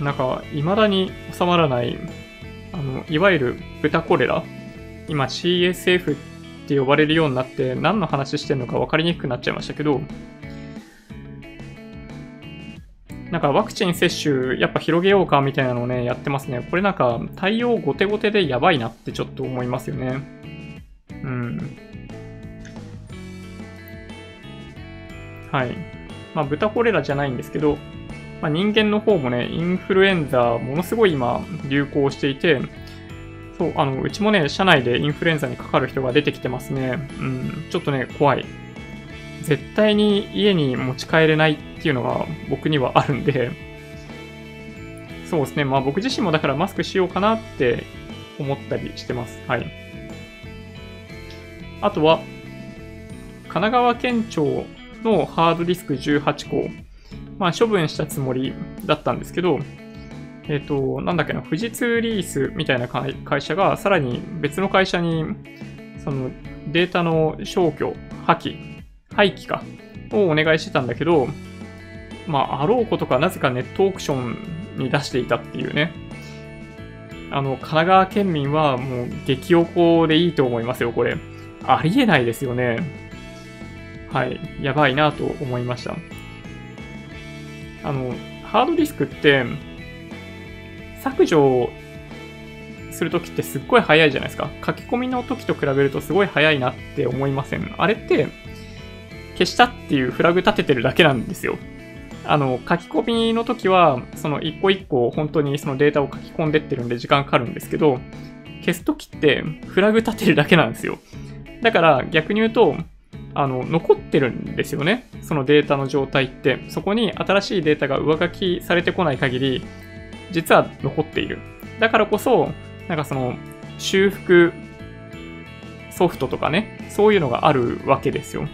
なんか、未だに収まらないあの、いわゆる豚コレラ、今 CSF って呼ばれるようになって何の話してんのか分かりにくくなっちゃいましたけど、なんかワクチン接種やっぱ広げようかみたいなのをね、やってますね。これなんか対応後手後手でやばいなってちょっと思いますよね。うん。はい。まあ豚コレラじゃないんですけど、まあ、人間の方もね、インフルエンザ、ものすごい今、流行していて、そう、あの、うちもね、社内でインフルエンザにかかる人が出てきてますね。うん、ちょっとね、怖い。絶対に家に持ち帰れないっていうのが僕にはあるんで、そうですね、まあ僕自身もだからマスクしようかなって思ったりしてます。はい。あとは、神奈川県庁のハードディスク18個、まあ、処分したつもりだったんですけど、えっ、ー、と、なんだっけな、富士通リースみたいな会社が、さらに別の会社に、そのデータの消去、破棄、廃棄か、をお願いしてたんだけど、まあ、あろうことかなぜかネットオークションに出していたっていうね。あの、神奈川県民はもう激おこでいいと思いますよ、これ。ありえないですよね。はい。やばいなと思いました。あの、ハードディスクって、削除するときってすっごい早いじゃないですか。書き込みの時と比べるとすごい早いなって思いません。あれって、消したっていうフラグ立ててるだけなんですよ。あの、書き込みの時は、その一個一個本当にそのデータを書き込んでってるんで時間かかるんですけど、消す時ってフラグ立てるだけなんですよ。だから逆に言うと、あの、残ってるんですよね。そのデータの状態って。そこに新しいデータが上書きされてこない限り、実は残っている。だからこそ、なんかその、修復ソフトとかね、そういうのがあるわけですよ。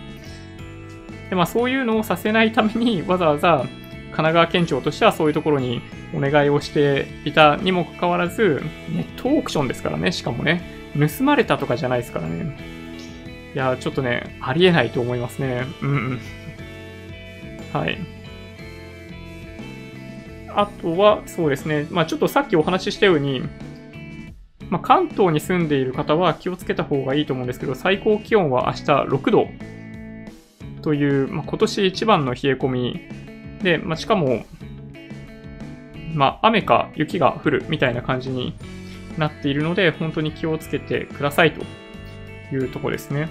で、まあそういうのをさせないためにわざわざ神奈川県庁としてはそういうところにお願いをしていたにもかかわらず、ネットオークションですからね、しかもね、盗まれたとかじゃないですからね。いや、ちょっとね、ありえないと思いますね。うんうん。はい。あとは、そうですね。まあちょっとさっきお話ししたように、まあ、関東に住んでいる方は気をつけた方がいいと思うんですけど、最高気温は明日6度という、まあ、今年一番の冷え込みで、まあ、しかも、まあ、雨か雪が降るみたいな感じになっているので、本当に気をつけてくださいというとこですね。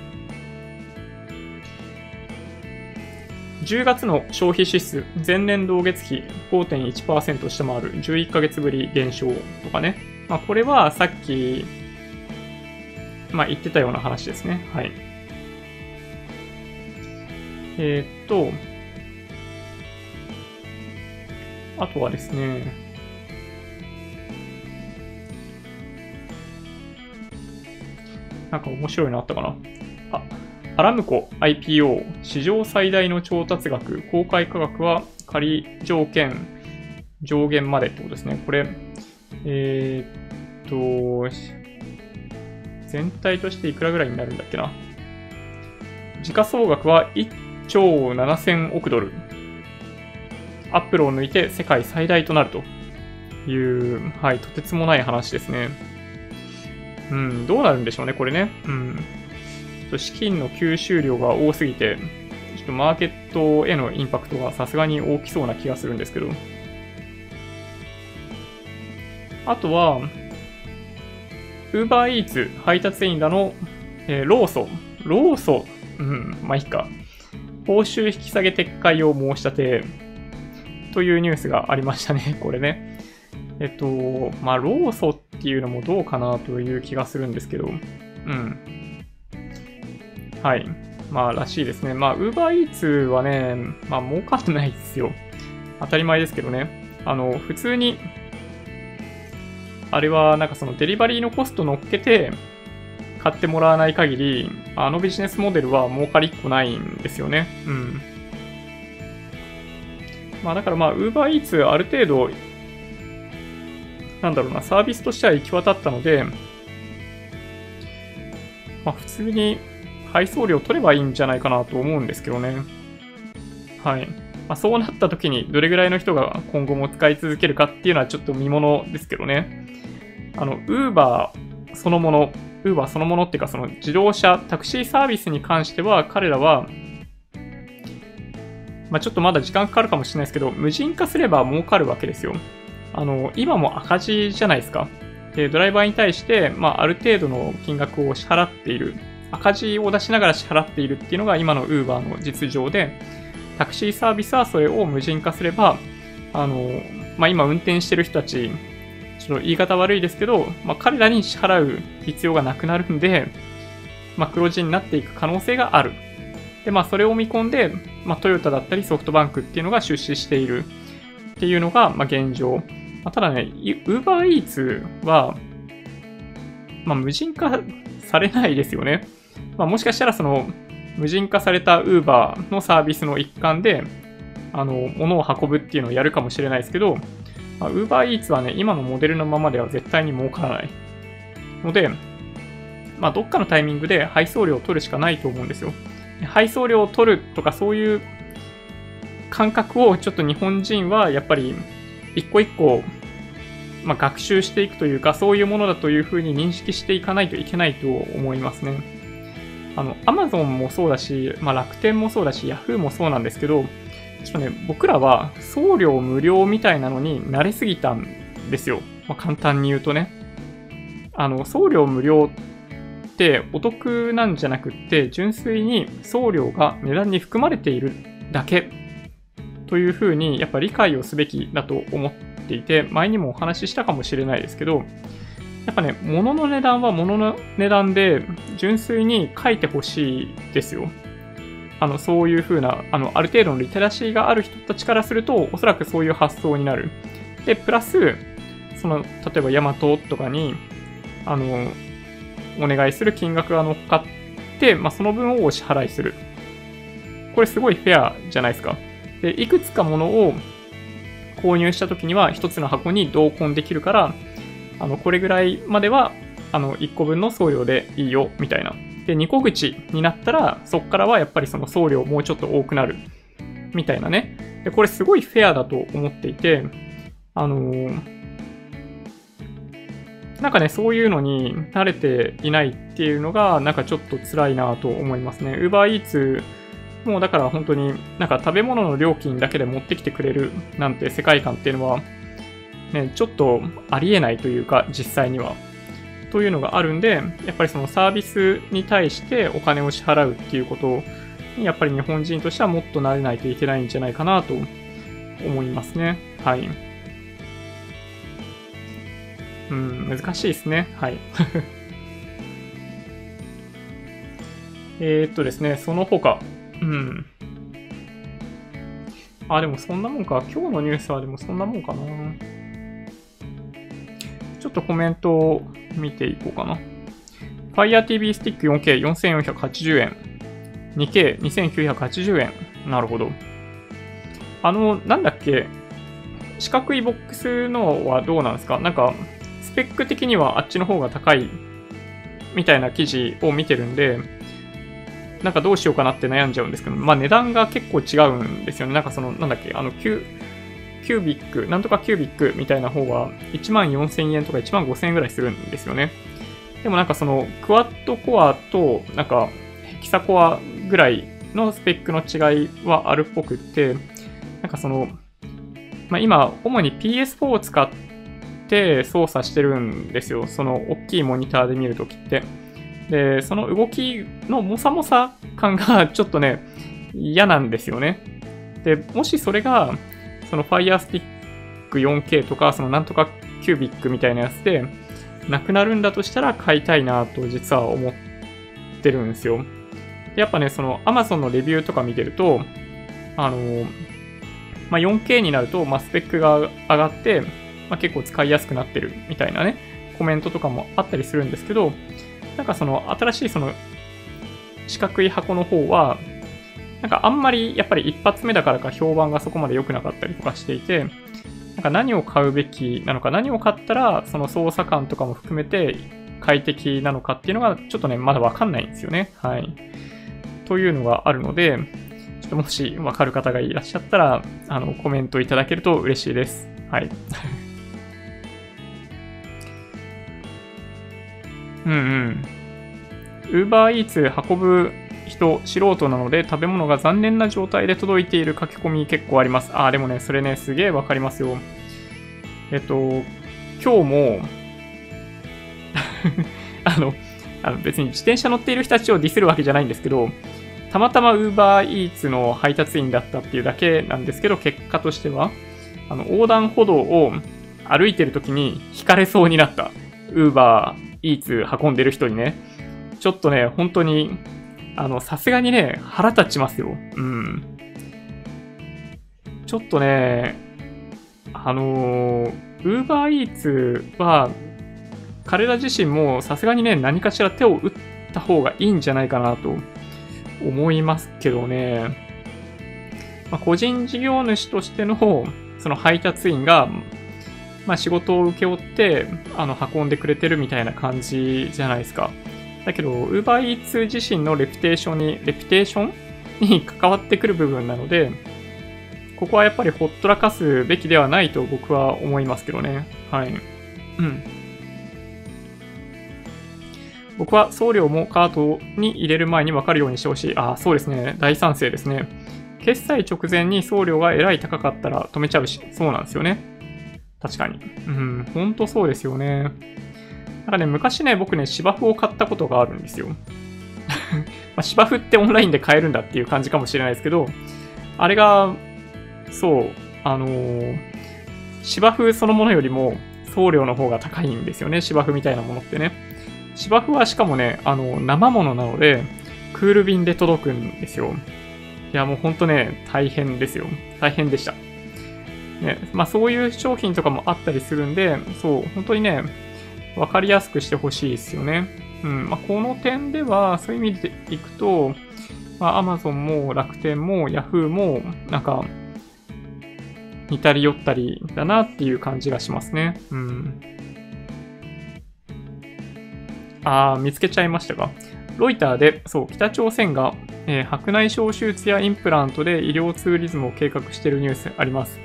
10月の消費指数、前年同月比5.1%下回る11ヶ月ぶり減少とかね。まあ、これはさっき、まあ、言ってたような話ですね。はい。えー、っと、あとはですね、なんか面白いのあったかな？あ、アラムコ IPO 史上最大の調達額、公開価格は仮条件上限までってことですね。これ、えー、っと、全体としていくらぐらいになるんだっけな？時価総額は1兆7000億ドル。アップルを抜いて世界最大となるという、はい、とてつもない話ですね。うん、どうなるんでしょうね、これね。うん。ちょっと資金の吸収量が多すぎて、ちょっとマーケットへのインパクトがさすがに大きそうな気がするんですけど。あとは、Uber Eats 配達員らの、えー、ローソ。ローソ。うん、まあいいか。報酬引き下げ撤回を申し立てというニュースがありましたね、これね。えっと、まあ、労組っていうのもどうかなという気がするんですけど、うん。はい。まあ、らしいですね。まあ、ウーバーイーツはね、まあ、儲かんないですよ。当たり前ですけどね。あの、普通に、あれは、なんかそのデリバリーのコスト乗っけて、買ってもらわない限り、あのビジネスモデルは儲かりっこないんですよね。うん。まあだからまあ、Uber Eats ある程度、なんだろうな、サービスとしては行き渡ったので、まあ普通に配送料取ればいいんじゃないかなと思うんですけどね。はい。まあ、そうなった時にどれぐらいの人が今後も使い続けるかっていうのはちょっと見ものですけどね。あの、Uber そのもの、ウーバーそのものっていうか、その自動車、タクシーサービスに関しては、彼らは、まあ、ちょっとまだ時間かかるかもしれないですけど、無人化すれば儲かるわけですよ。あの、今も赤字じゃないですか。で、ドライバーに対して、まあ、ある程度の金額を支払っている。赤字を出しながら支払っているっていうのが今の Uber の実情で、タクシーサービスはそれを無人化すれば、あの、まあ、今運転してる人たちちょっと言い方悪いですけど、まあ、彼らに支払う必要がなくなるんで、まあ、黒字になっていく可能性がある。で、まあ、それを見込んで、まあ、トヨタだったりソフトバンクっていうのが出資しているっていうのが、まあ、現状。まあ、ただね、ウーバーイーツは、まあ、無人化されないですよね。まあ、もしかしたらその、無人化された Uber のサービスの一環で、あの、物を運ぶっていうのをやるかもしれないですけど、まあ、Uber Eats はね、今のモデルのままでは絶対に儲からない。ので、まあ、どっかのタイミングで配送料を取るしかないと思うんですよ。配送料を取るとかそういう感覚をちょっと日本人はやっぱり一個一個、まあ、学習していくというかそういうものだというふうに認識していかないといけないと思いますね。あの、Amazon もそうだし、まあ、楽天もそうだし、Yahoo もそうなんですけど、ちょっとね、僕らは送料無料みたいなのに慣れすぎたんですよ。まあ、簡単に言うとね。あの、送料無料ってお得なんじゃなくって、純粋に送料が値段に含まれているだけというふうに、やっぱ理解をすべきだと思っていて、前にもお話ししたかもしれないですけど、やっぱね、物の値段は物の値段で純粋に書いてほしいですよ。あの、そういう風な、あの、ある程度のリテラシーがある人たちからすると、おそらくそういう発想になる。で、プラス、その、例えばヤマトとかに、あの、お願いする金額が乗っかって、まあ、その分をお支払いする。これすごいフェアじゃないですか。で、いくつかものを購入した時には、一つの箱に同梱できるから、あの、これぐらいまでは、あの、1個分の送料でいいよ、みたいな。で、2個口になったら、そっからはやっぱりその送料もうちょっと多くなる、みたいなね。で、これすごいフェアだと思っていて、あのー、なんかね、そういうのに慣れていないっていうのが、なんかちょっと辛いなと思いますね。Uber Eats もうだから本当になんか食べ物の料金だけで持ってきてくれるなんて世界観っていうのは、ね、ちょっとありえないというか、実際には。というのがあるんで、やっぱりそのサービスに対してお金を支払うっていうことに、やっぱり日本人としてはもっと慣れないといけないんじゃないかなと思いますね。はい。うん、難しいですね。はい。えっとですね、その他、うん。あ、でもそんなもんか。今日のニュースはでもそんなもんかな。ちょっとコメントを見ていこうかな。Fire TV スティック 4K4480 円。2K2980 円。なるほど。あの、なんだっけ四角いボックスのはどうなんですかなんか、スペック的にはあっちの方が高いみたいな記事を見てるんで、なんかどうしようかなって悩んじゃうんですけど、まあ値段が結構違うんですよね。なんかその、なんだっけ、あの、キュキュービック、なんとかキュービックみたいな方は1万4000円とか1万5000円ぐらいするんですよね。でもなんかそのクワッドコアとなんかヘキサコアぐらいのスペックの違いはあるっぽくって、なんかその、まあ、今、主に PS4 を使って操作してるんですよ。その大きいモニターで見るときって。で、その動きのもさもさ感がちょっとね、嫌なんですよね。で、もしそれが、その Fire Stick 4K とか、そのなんとかキュービックみたいなやつで、なくなるんだとしたら買いたいなと実は思ってるんですよ。でやっぱね、その Amazon のレビューとか見てると、あの、まあ、4K になると、まあ、スペックが上がって、まあ、結構使いやすくなってるみたいなね、コメントとかもあったりするんですけど、なんかその新しいその四角い箱の方は、なんかあんまりやっぱり一発目だからか評判がそこまで良くなかったりとかしていて、なんか何を買うべきなのか、何を買ったらその操作感とかも含めて快適なのかっていうのがちょっとね、まだわかんないんですよね。はい。というのがあるので、ちょっともしわかる方がいらっしゃったら、あの、コメントいただけると嬉しいです。はい。うんうん。Uber Eats 運ぶ人、素人なので食べ物が残念な状態で届いている書き込み結構あります。ああ、でもね、それね、すげえわかりますよ。えっと、今日も あの、あの別に自転車乗っている人たちをディスるわけじゃないんですけど、たまたま Uber Eats の配達員だったっていうだけなんですけど、結果としては、あの、横断歩道を歩いてる時に引かれそうになった。Uber e2 運んでる人にね。ちょっとね、本当に、あの、さすがにね、腹立ちますよ。うん。ちょっとね、あのー、ウーバーイーツは、彼ら自身もさすがにね、何かしら手を打った方がいいんじゃないかなと思いますけどね。まあ、個人事業主としてのその配達員が、まあ、仕事を請け負ってあの運んでくれてるみたいな感じじゃないですか。だけど、UberEats 自身のレピテーションに、レピテーションに関わってくる部分なので、ここはやっぱりほっとらかすべきではないと僕は思いますけどね。はい。うん。僕は送料もカートに入れる前に分かるようにしてほしい。あ、そうですね。大賛成ですね。決済直前に送料がえらい高かったら止めちゃうし、そうなんですよね。確かに。うん、ほんとそうですよね。なんかね、昔ね、僕ね、芝生を買ったことがあるんですよ。まあ、芝生ってオンラインで買えるんだっていう感じかもしれないですけど、あれが、そう、あのー、芝生そのものよりも送料の方が高いんですよね、芝生みたいなものってね。芝生はしかもね、あの、生ものなので、クール便で届くんですよ。いや、もうほんとね、大変ですよ。大変でした。ね、まあそういう商品とかもあったりするんで、そう、本当にね、わかりやすくしてほしいですよね。うん、まあこの点では、そういう意味でいくと、まあ Amazon も楽天も Yahoo も、なんか、似たり寄ったりだなっていう感じがしますね。うん。あー、見つけちゃいましたか。ロイターで、そう、北朝鮮がえー、白内障手術やインプラントで医療ツーリズムを計画しているニュースあります。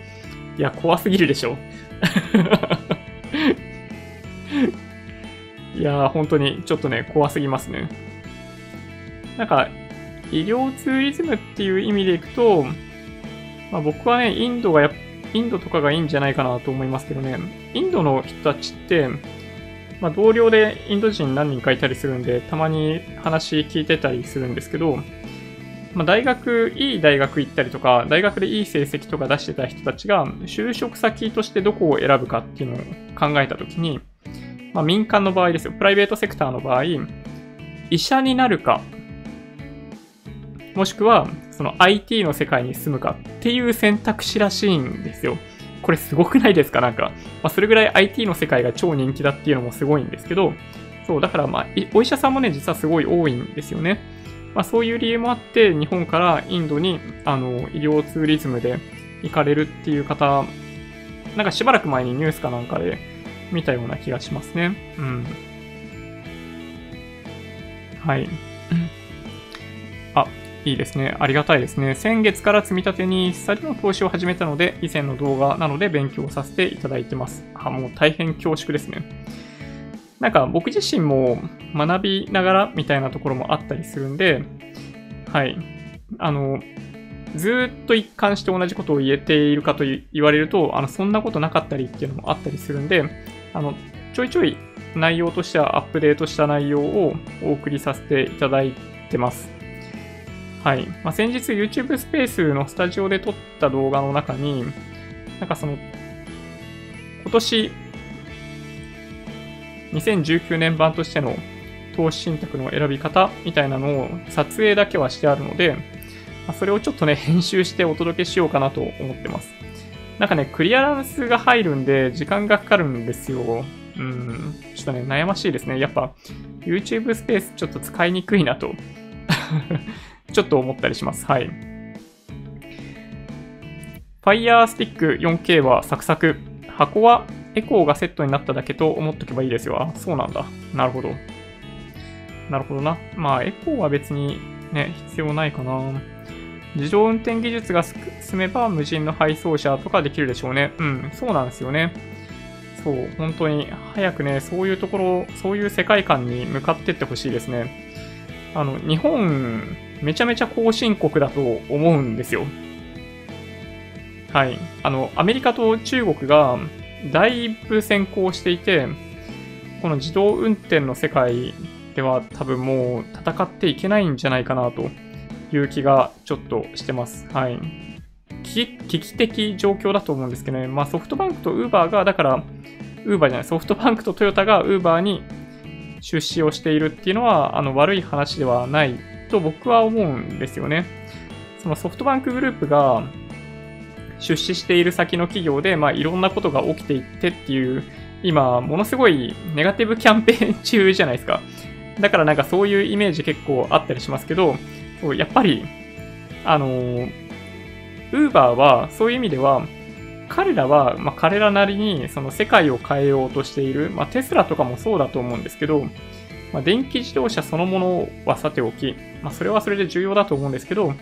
いや、怖すぎるでしょ。いや本当にちょっとね、怖すぎますね。なんか、医療ツーリズムっていう意味でいくと、まあ、僕はね、インドがや、インドとかがいいんじゃないかなと思いますけどね、インドの人たちって、まあ、同僚でインド人何人かいたりするんで、たまに話聞いてたりするんですけど、まあ、大学、いい大学行ったりとか、大学でいい成績とか出してた人たちが、就職先としてどこを選ぶかっていうのを考えたときに、まあ、民間の場合ですよ、プライベートセクターの場合、医者になるか、もしくは、その IT の世界に進むかっていう選択肢らしいんですよ。これすごくないですか？なんか、まあ、それぐらい IT の世界が超人気だっていうのもすごいんですけど、そう、だからまあ、お医者さんもね、実はすごい多いんですよね。まあ、そういう理由もあって、日本からインドにあの医療ツーリズムで行かれるっていう方、なんかしばらく前にニュースかなんかで見たような気がしますね。うん。はい。あ、いいですね。ありがたいですね。先月から積み立てに2人の投資を始めたので、以前の動画なので勉強させていただいてます。あ、もう大変恐縮ですね。なんか僕自身も学びながらみたいなところもあったりするんで、はい。あの、ずっと一貫して同じことを言えているかと言われると、あの、そんなことなかったりっていうのもあったりするんで、あの、ちょいちょい内容としてはアップデートした内容をお送りさせていただいてます。はい。まあ、先日 YouTube スペースのスタジオで撮った動画の中に、なんかその、今年2019年版としての投資信託の選び方みたいなのを撮影だけはしてあるので、それをちょっとね、編集してお届けしようかなと思ってます。なんかね、クリアランスが入るんで時間がかかるんですよ。うん、ちょっとね、悩ましいですね。やっぱ、YouTube スペースちょっと使いにくいなと ちょっと思ったりします。はい。Fire Stick 4K はサクサク。箱はエコーがセットになっただけと思っとけばいいですよ。あ、そうなんだ。なるほど。なるほどな。まあ、エコーは別にね、必要ないかな。自動運転技術が進めば無人の配送車とかできるでしょうね。うん、そうなんですよね。そう、本当に早くね、そういうところ、そういう世界観に向かってってほしいですね。あの、日本、めちゃめちゃ後進国だと思うんですよ。はい。あの、アメリカと中国がだいぶ先行していて、この自動運転の世界では多分もう戦っていけないんじゃないかなという気がちょっとしてます。はい。危機的状況だと思うんですけどね。まあソフトバンクとウーバーが、だから、ウーバーじゃない、ソフトバンクとトヨタがウーバーに出資をしているっていうのは、あの悪い話ではないと僕は思うんですよね。そのソフトバンクグループが出資している先の企業で、まあ、いろんなことが起きていってっていう、今、ものすごいネガティブキャンペーン 中じゃないですか。だからなんかそういうイメージ結構あったりしますけど、そうやっぱり、あのー、ウーバーはそういう意味では、彼らは、まあ、彼らなりにその世界を変えようとしている、まあ、テスラとかもそうだと思うんですけど、まあ、電気自動車そのものはさておき、まあ、それはそれで重要だと思うんですけど、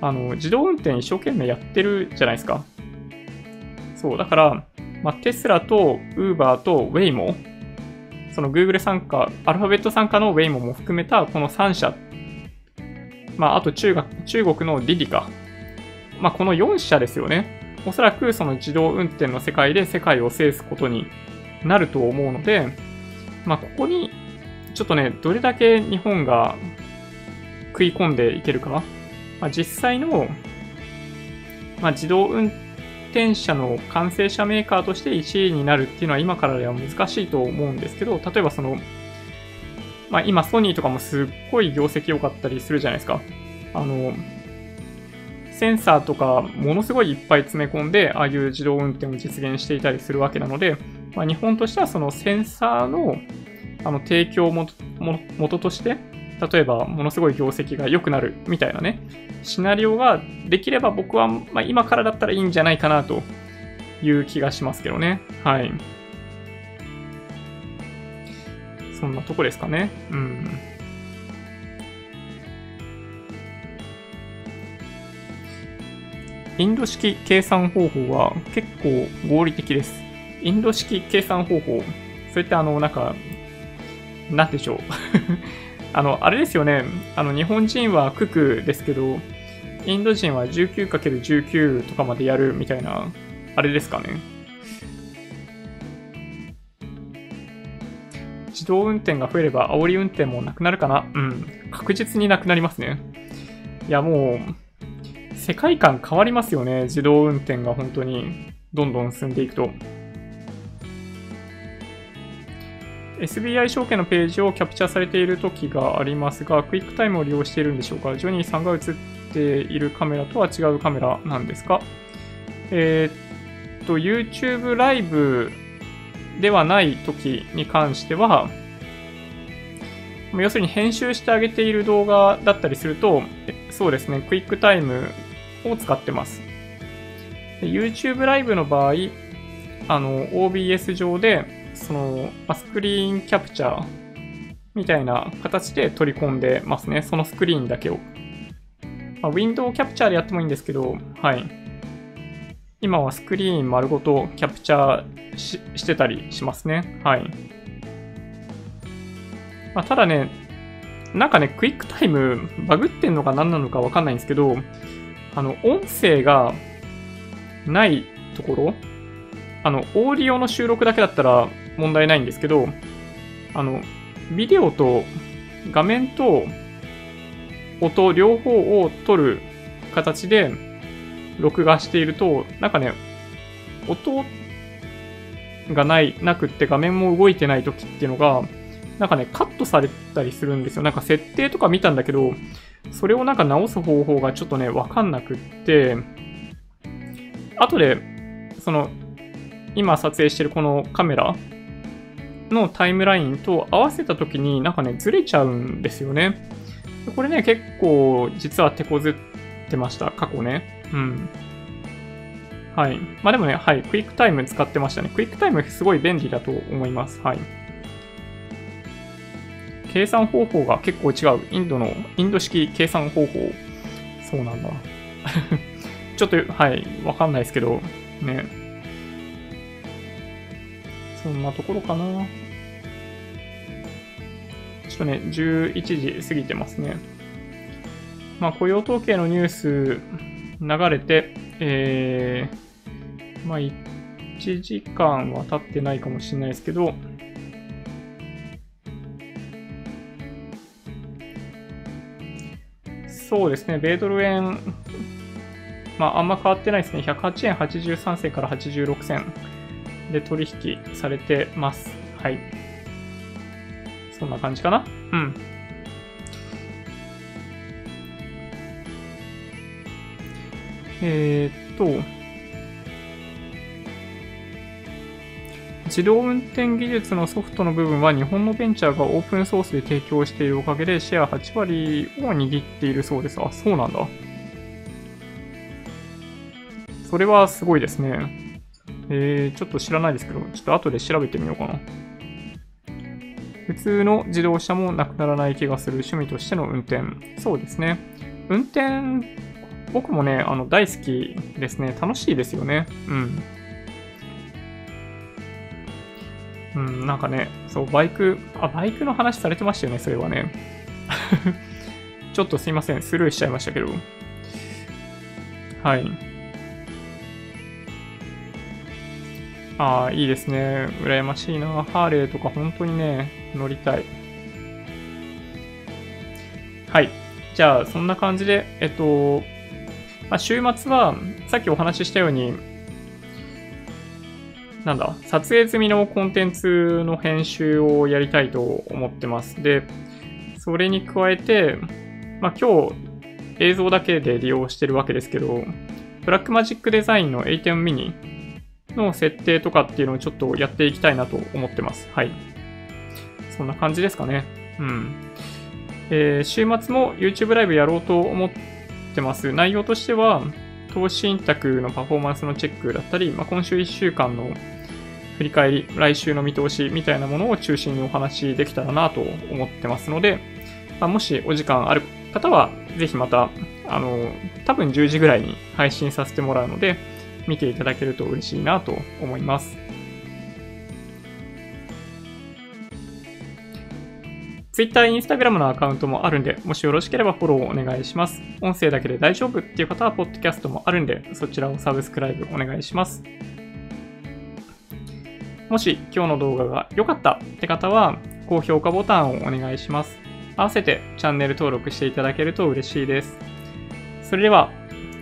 あの、自動運転一生懸命やってるじゃないですか。そう、だから、まあ、テスラと Uber と Waymo、その Google 参加、アルファベット参加の Waymo も含めたこの3社、まあ、あと中国中国の Didi か。まあ、この4社ですよね。おそらくその自動運転の世界で世界を制すことになると思うので、まあ、ここにちょっとね、どれだけ日本が食い込んでいけるか、まあ、実際の、まあ、自動運転車の完成車メーカーとして1位になるっていうのは今からでは難しいと思うんですけど、例えばその、まあ、今ソニーとかもすっごい業績良かったりするじゃないですか。あの、センサーとかものすごいいっぱい詰め込んで、ああいう自動運転を実現していたりするわけなので、まあ、日本としてはそのセンサーのあの提供元元として、例えばものすごい業績が良くなるみたいなね、シナリオができれば僕は、まあ、今からだったらいいんじゃないかなという気がしますけどね。はい。そんなとこですかね。うん。インド式計算方法は結構合理的です。インド式計算方法、それってあの、なんか、なんでしょう。あの、あれですよね。あの、日本人は九九ですけど、インド人は 19×19 とかまでやるみたいな、あれですかね。自動運転が増えれば煽り運転もなくなるかなうん。確実になくなりますね。いや、もう、世界観変わりますよね。自動運転が本当にどんどん進んでいくと。SBI 証券のページをキャプチャーされている時がありますが、クイックタイムを利用しているんでしょうか？ジョニーさんが映っているカメラとは違うカメラなんですか？えー、っと、YouTube ライブではない時に関しては、要するに編集してあげている動画だったりすると、そうですね、クイックタイムを使ってます。YouTube ライブの場合、あの、OBS 上で、その、スクリーンキャプチャーみたいな形で取り込んでますね。そのスクリーンだけを。まあ、ウィンドウキャプチャーでやってもいいんですけど、はい。今はスクリーン丸ごとキャプチャーししてたりしますね。はい。まあ、ただね、なんかね、クイックタイムバグってんのか何なのかわかんないんですけど、あの、音声がないところ、あの、オーディオの収録だけだったら問題ないんですけど、あの、ビデオと画面と音両方を撮る形で録画していると、なんかね、音がない、なくって画面も動いてない時っていうのが、なんかね、カットされたりするんですよ。なんか設定とか見たんだけど、それをなんか直す方法がちょっとね、わかんなくって、後で、その、今撮影してるこのカメラのタイムラインと合わせた時になんかね、ずれちゃうんですよね。これね、結構実は手こずってました、過去ね。うん。はい。まあでもね、はい、クイックタイム使ってましたね。クイックタイムすごい便利だと思います。はい。計算方法が結構違う。インドの、インド式計算方法。そうなんだ。ちょっと、はい、わかんないですけど、ね。そんなところかな。ちょっとね、11時過ぎてますね。まあ、雇用統計のニュース流れて、えー、まあ、1時間は経ってないかもしれないですけど、そうですね、米ドル円、まあ、あんま変わってないですね。108円83銭から86銭で取引されてます。はい。そんな感じかな？うん。えー、っと、自動運転技術のソフトの部分は日本のベンチャーがオープンソースで提供しているおかげでシェア8割を握っているそうです。あ、そうなんだ。それはすごいですね。えー、ちょっと知らないですけど、ちょっと後で調べてみようかな。普通の自動車もなくならない気がする趣味としての運転。そうですね。運転、僕もね、あの、大好きですね。楽しいですよね。うん。うん、なんかね、そう、バイク、あ、バイクの話されてましたよね、それはね。ちょっとすいません、スルーしちゃいましたけど。はい。ああ、いいですね。羨ましいな。ハーレーとか本当にね、乗りたい。はい。じゃあ、そんな感じで、えっと、まあ、週末は、さっきお話ししたように、なんだ、撮影済みのコンテンツの編集をやりたいと思ってます。で、それに加えて、まあ、今日映像だけで利用してるわけですけど、ブラックマジックデザインの A10 ミニの設定とかっていうのをちょっとやっていきたいなと思ってます。はい。そんな感じですかね。うん。えー、週末も YouTube ライブやろうと思ってます。内容としては、投資信託のパフォーマンスのチェックだったり、まあ、今週1週間の振り返り、来週の見通しみたいなものを中心にお話できたらなと思ってますので、まあ、もしお時間ある方は、ぜひまた、あの、多分10時ぐらいに配信させてもらうので、見ていただけると嬉しいなと思います。Twitter、Instagram のアカウントもあるんで、もしよろしければフォローお願いします。音声だけで大丈夫っていう方は、ポッドキャストもあるんで、そちらをサブスクライブお願いします。もし今日の動画が良かったって方は、高評価ボタンをお願いします。合わせてチャンネル登録していただけると嬉しいです。それでは、